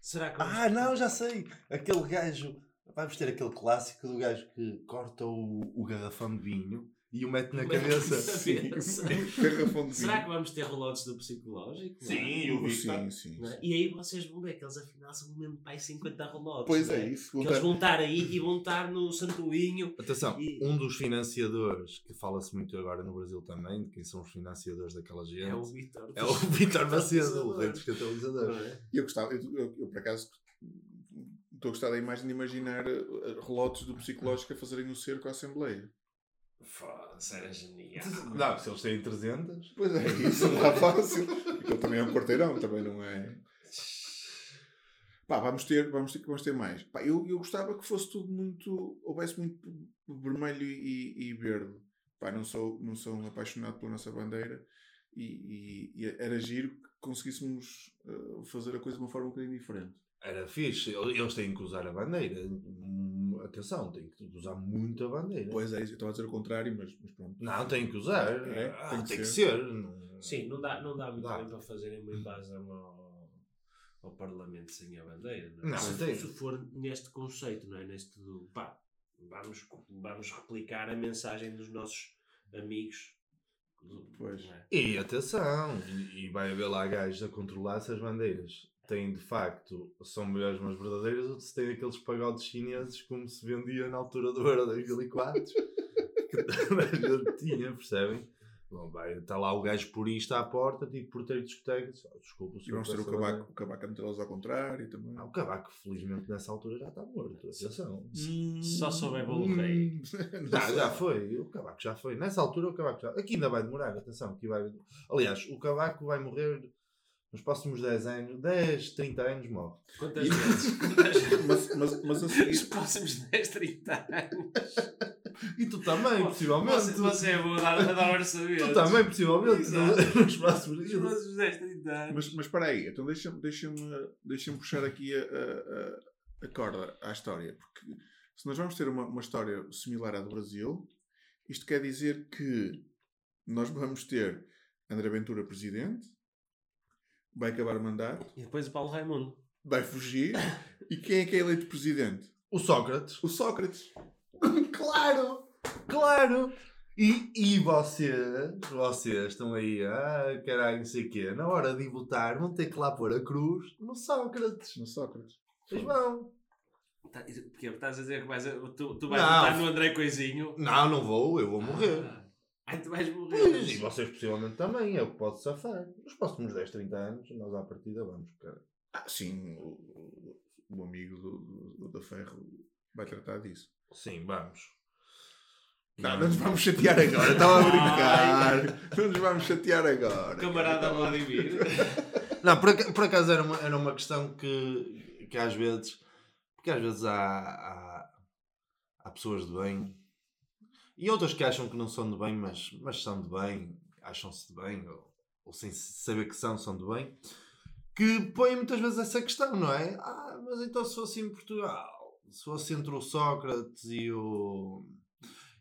será que Ah, não, já sei. Aquele gajo. Vamos ter aquele clássico do gajo que corta o, o garrafão de vinho e o mete na cabeça. Será que vamos ter relotes do psicológico? Sim, é? eu vi. Sim, sim. Não é? sim. E aí vocês vão ver que eles afinal são mesmo pai 50 relotes. Pois não é, isso. Que Vou eles vão estar aí e vão estar no Santoinho. Atenção, E- um dos financiadores, que fala-se muito agora no Brasil também, de quem são os financiadores daquela gente, É o Vitor. é o Vítor Macedo, o rei dos catalisadores. É? Eu gostava, eu, eu- eu, por acaso estou a gostar da imagem de imaginar uh, relotes do psicológico a fazerem no cerco à Assembleia. Foda-se, era genial. Não, se eles têm 300. Pois é, isso não é fácil. Ele também é um quarteirão, também não é. Pá, vamos ter, vamos ter, vamos ter mais. Pá, eu, eu gostava que fosse tudo muito. houvesse muito vermelho e, e verde. Pá, não sou, não sou um apaixonado pela nossa bandeira e, e- e era giro que conseguíssemos uh, fazer a coisa de uma forma um bocadinho diferente. Era fixe. Eles têm que usar a bandeira. Hum, Atenção, têm que usar muito a bandeira. Pois é, isso, eu estava a dizer o contrário, mas, mas pronto. Não, têm que usar. É, Ah, tem tem, que que ser. ser. Sim, não dá, não dá muito Dá. bem para fazerem uma invasão ao, ao Parlamento sem a bandeira. Não, é? Não, se, tem. se for neste conceito, não é? Neste do pá, vamos, vamos replicar a mensagem dos nossos amigos. Pois. não é? E atenção, e, vai haver lá gajos a controlar se as bandeiras têm de facto, são melhores, mas verdadeiras, ou se têm aqueles pagodes chineses como se vendia na altura do Euro 2004 que toda a gente tinha, percebem? Bom, vai, está lá o gajo purista à porta, tipo porteiro de discoteca, diz, "Oh, desculpa, o E senhor vamos ter o bandeira." o cavaco a metê-los ao contrário também. Ah, o cavaco, felizmente, nessa altura já está morto. Atenção. Só souber bolo rei. Já, já foi, o cavaco já foi. Nessa altura o cavaco já. Aqui ainda vai demorar, atenção. Aqui vai... Aliás, o cavaco vai morrer nos próximos 10 anos, 10, 30 anos morre. Quantas E- vezes? Quantas vezes? Mas, mas, mas a Nos seguir. próximos 10, 30 anos. E tu também, possivelmente. Você, você é bom a dar, a dar orçamento. Tu também, possivelmente, Exato. nos próximos Nos próximos 10, 30 anos. Mas, mas espera aí, então deixa-me deixa deixa puxar aqui a, a, a- a corda à história. Porque se nós vamos ter uma, uma história similar à do Brasil, isto quer dizer que nós vamos ter André Ventura presidente, vai acabar o mandato, E depois o Paulo Raimundo. vai fugir. E quem é que é eleito presidente? O Sócrates. O Sócrates. Claro! Claro! E, e vocês, vocês estão aí, ah, caralho, não sei o quê, na hora de votar vão ter que lá pôr a cruz no Sócrates. No Sócrates. Vocês vão. Tá- Porque estás a dizer que vais a- tu, tu vais Não. votar no André Coisinho. Não, não vou, eu vou morrer. Ai, tu vais Pois, morrer. e vocês possivelmente também, é o que pode safar. Nos próximos 10, 30 anos, nós à partida vamos, cara. Ah, sim, o, o- amigo do, do, do da Ferro vai tratar disso. Sim, vamos. Não, não nos vamos chatear agora, estava a brincar. Não nos vamos chatear agora. Camarada Vladimir. Não, por, por acaso era uma, era uma questão que, que às vezes. Porque às vezes há, há, há pessoas de bem e outras que acham que não são de bem, mas, mas são de bem, acham-se de bem, ou, ou sem saber que são, são de bem, que põem muitas vezes essa questão, não é? Ah, mas então se fosse em Portugal, se fosse entre o Sócrates e o.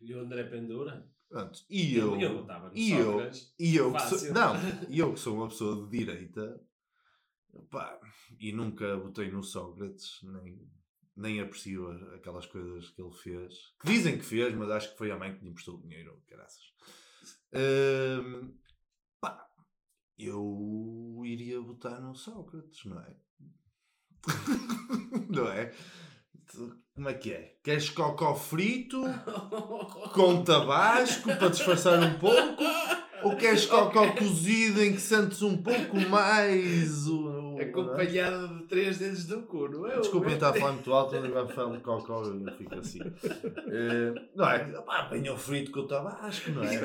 E o André Pendura? Pronto, e eu. Eu no e eu- Sócrates. E eu, que sou, não, e eu que sou uma pessoa de direita pá, e nunca votei no Sócrates, nem, nem aprecio aquelas coisas que ele fez. Que dizem que fez, mas acho que foi a mãe que lhe emprestou o dinheiro, caraças. Hum, pá, eu iria votar no Sócrates, não é? não é? Como é que é? Queres cocó frito com tabasco para disfarçar um pouco? Ou queres cocó cozido em que sentes um pouco mais o. o- Acompanhado de três dedos do cu, não é? Desculpem estar a falar muito alto, quando vai falar de cocó eu fico assim. Eh, não é? Pá, apanha o frito com o tabasco, não é?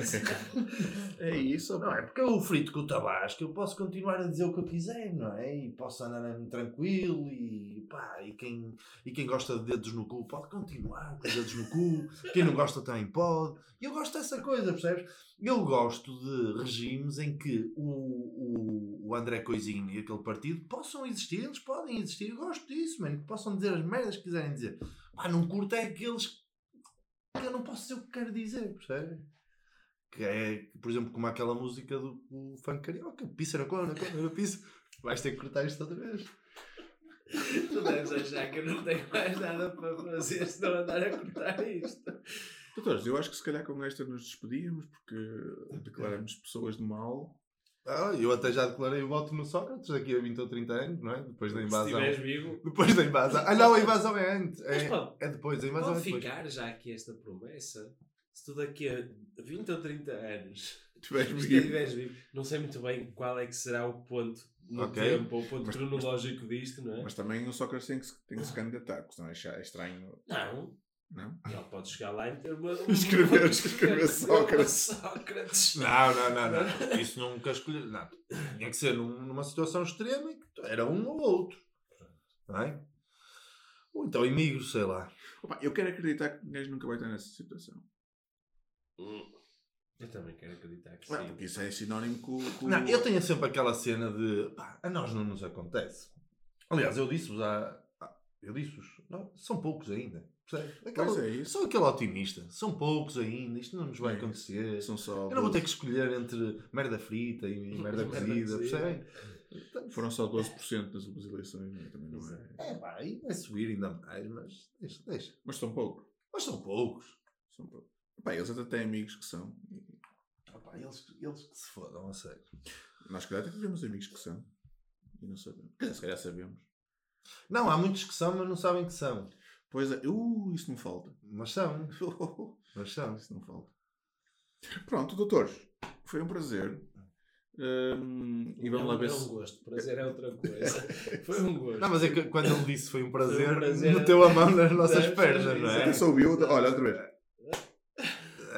É isso, Não é? Porque o frito com o tabasco eu posso continuar a dizer o que eu quiser, não é? E posso andar tranquilo e pá, e quem, e quem gosta de dedos no cu pode continuar com os dedos no cu, quem não gosta também pode. E eu gosto dessa coisa, percebes? Eu gosto de regimes em que o, o, o André Coisinho e aquele partido possam existir, eles podem existir. Eu gosto disso, mano, que possam dizer as merdas que quiserem dizer. Pá, não curto é aqueles que eu não posso dizer o que quero dizer, percebes? Que é, por exemplo, como aquela música do, do funk carioca, pissa na cona, na pissa. Vais ter que cortar isto outra vez. Tu deves achar que eu não tenho mais nada para fazer se não andar a cortar isto. Doutores, eu acho que se calhar com esta nos despedíamos porque declaramos pessoas de mal. Ah, eu até já declarei o voto no Sócrates daqui a 20 ou 30 anos, não é? Depois da Se invasão. estiveres vivo, Depois da invasão. Ah, não, a invasão é antes. É, pode- é depois, a invasão pode é depois. ficar já aqui esta promessa. Se tu daqui a 20 ou 30 anos estiveres vivo, não sei muito bem qual é que será o ponto no Ok. tempo, ou o ponto Mas- cronológico disto, não é? Mas também o Sócrates tem que, se- tem que se candidatar, porque senão é é estranho. Não, Não? ele pode chegar lá e ter uma. Escrever- escrever Sócrates. Sócrates. Não, não, não, não. Isso nunca escolhi. Não. Tinha que ser num- numa situação extrema em que era um ou outro. Não é? Ou então imigro, sei lá. Opa, eu quero acreditar que o gajo nunca vai estar nessa situação. Hum. Eu também quero acreditar que Não, sim. porque isso é sinónimo com, com Não, eu tenho sempre aquela cena de pá, a nós não nos acontece. Aliás, eu disse-vos há. Eu disse-vos, não, são poucos ainda. Aquela- é isso. Sou aquele otimista. São poucos ainda, isto não nos vai É acontecer. São só Eu não vou ter 12 que escolher entre merda frita e merda cozida, percebem? Foram só 12% nas últimas eleições, não é? também não é. É pá, aí vai subir ainda mais, mas deixa, deixa. Mas são poucos. Mas são poucos. São poucos. Opa, eles até têm amigos que são. Ah pá, eles, eles que se fodam, a sério. Nós, calhar, até tivemos amigos que são. E não sabemos. Se calhar sabemos. Não, há muitos que são, mas não sabem que são. Pois é. Uh, isso não falta. Mas são, mas são. Isso não falta. Pronto, doutores. Foi um prazer. Hum, e vamos lá ver é um gosto, prazer é outra coisa. Foi um gosto. Não, mas é que quando ele disse foi um prazer, Foi um prazer. meteu a mão nas nossas pernas, não é? Quem soube, olha, outra vez.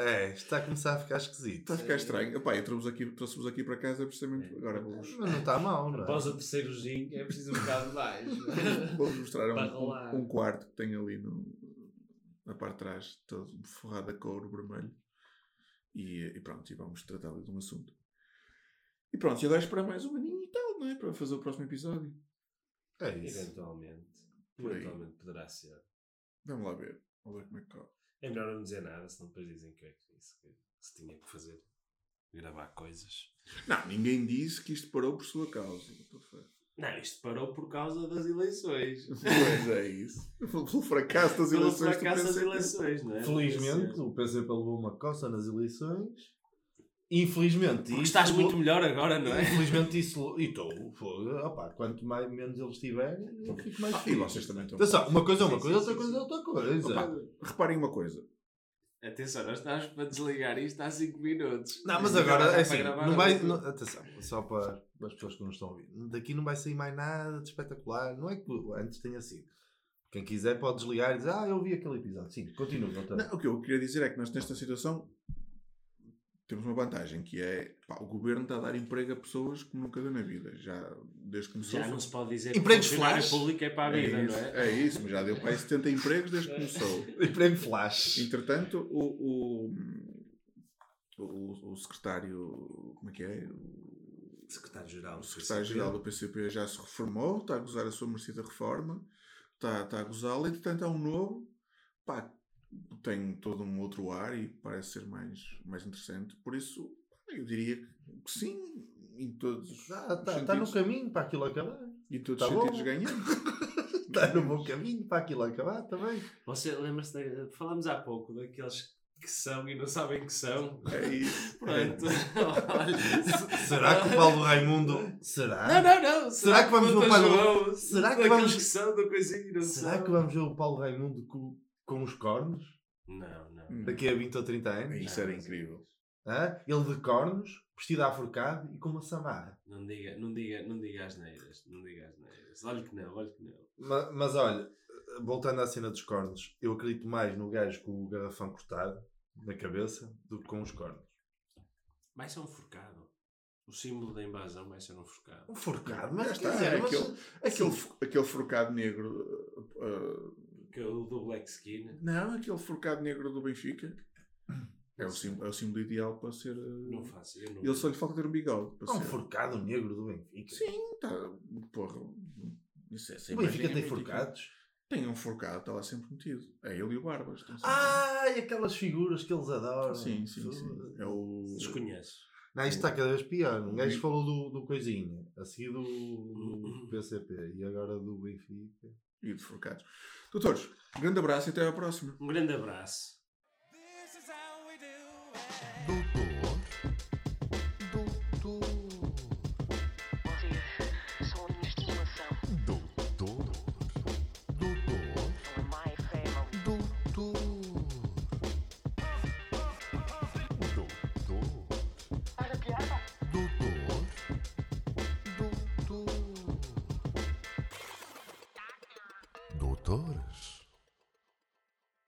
É, isto está a começar a ficar esquisito. Está a ficar estranho. Epá, eu trouxe-vos aqui, trouxe aqui para casa precisamente. Agora vou-vos Mas não está mal, não Após é? o terceiro gin é preciso um bocado mais. vou-vos mostrar Para um, um, um quarto que tem ali no, na parte de trás, todo forrado a couro vermelho. E, e pronto, e vamos tratar ali de um assunto. E pronto, e agora esperar mais um aninho e tal, não é? Para fazer o próximo episódio. É isso. Eventualmente. Eventualmente poderá ser. Vamos lá ver. Vamos ver como é que corre. É melhor não dizer nada, senão depois dizem que é que disse que se tinha que fazer. Gravar coisas. Não, ninguém disse que isto parou por sua causa. Ferro. Não, isto parou por causa das eleições. Pois é isso. Pelo fracasso das Pelo eleições. do fracasso das PCP. eleições, não é? Felizmente, o PCP levou uma coça nas eleições. Infelizmente, Porque isso- estás muito melhor agora, não é? Infelizmente isso. E estou. Opa, quanto mais, menos eles tiverem, eu fico mais Ah, e feliz. vocês também estão. Atenção, uma coisa é uma Sim, coisa, sim, outra sim, coisa é outra coisa. Opa, reparem uma coisa. Atenção, nós estamos para desligar isto há 5 minutos. Não, mas agora, é assim, não vai. não- atenção, só para, as pessoas que não estão a ouvir. Daqui não vai sair mais nada de espetacular. Não é que antes tenha sido. Quem quiser pode desligar e dizer, ah, eu vi aquele episódio. Sim, continua, Não, o que eu queria dizer é que nós nesta situação temos uma vantagem que é pá, o governo está a dar emprego a pessoas que nunca deu na vida. Já desde que começou. Já não se pode dizer Empregos que o flash. público é para a vida, é, isso, não é? é isso, mas já deu para aí 70 empregos desde que começou. Emprego flash. Entretanto, o, o, o, o secretário. Como é que é? O Secretário-Geral. o secretário-geral do PCP já se reformou, está a gozar a sua merecida reforma, está, está a gozá-la, entretanto há um novo, pá, tem todo um outro ar e parece ser mais, mais interessante. Por isso, eu diria que sim, em todos os Está tá, sentidos, tá no caminho para aquilo acabar. em todos os tá bom. sentidos ganhamos. Está no bom caminho para aquilo acabar também. Você lembra-se, da... falámos há pouco daqueles que são e não sabem que são. É isso. Pronto. Olha. Será que o Paulo Raimundo. Será? Não, não, não. Será que vamos ver o Paulo-? Será que Daqueles vamos- que são da coisinha e não Será são? que vamos ver o Paulo Raimundo com, os cornos? Não, não. Hum. Daqui a 20 ou 30 anos? Isso era incrível. Hã? Ele de cornos, vestido aforcado e com uma samarra. Não diga, não diga, não diga as neiras. Não diga as neiras. Olha que não, olha que não. Ma- Mas, olha, voltando à cena dos cornos, eu acredito mais no gajo com o garrafão cortado na cabeça do que com os cornos. Vai ser um forcado. O símbolo da invasão vai ser um forcado. Um forcado, mas está, quer dizer, é mas- aquele, assim, aquele, fo- aquele forcado negro. uh, uh, Que é o do Black Skin. não, aquele forcado negro do Benfica. É o, símbolo, é o símbolo ideal para ser. uh, Não faço. Eu não Ele só lhe falta ter um bigode. Para um ser. forcado negro do Benfica. Sim, tá. Porra. Isso é, O Benfica é tem forcados. Tem um forcado, está lá sempre metido. É ele e o Barbas. Ah, e aquelas figuras que eles adoram. sim, sim, sim. É o. desconheço. Não, isto está cada vez pior. Um gajo falou do, do Coisinha, a seguir do, do PCP e agora do Benfica. E de forcados. Doutores, um grande abraço e até à próxima. Um grande abraço.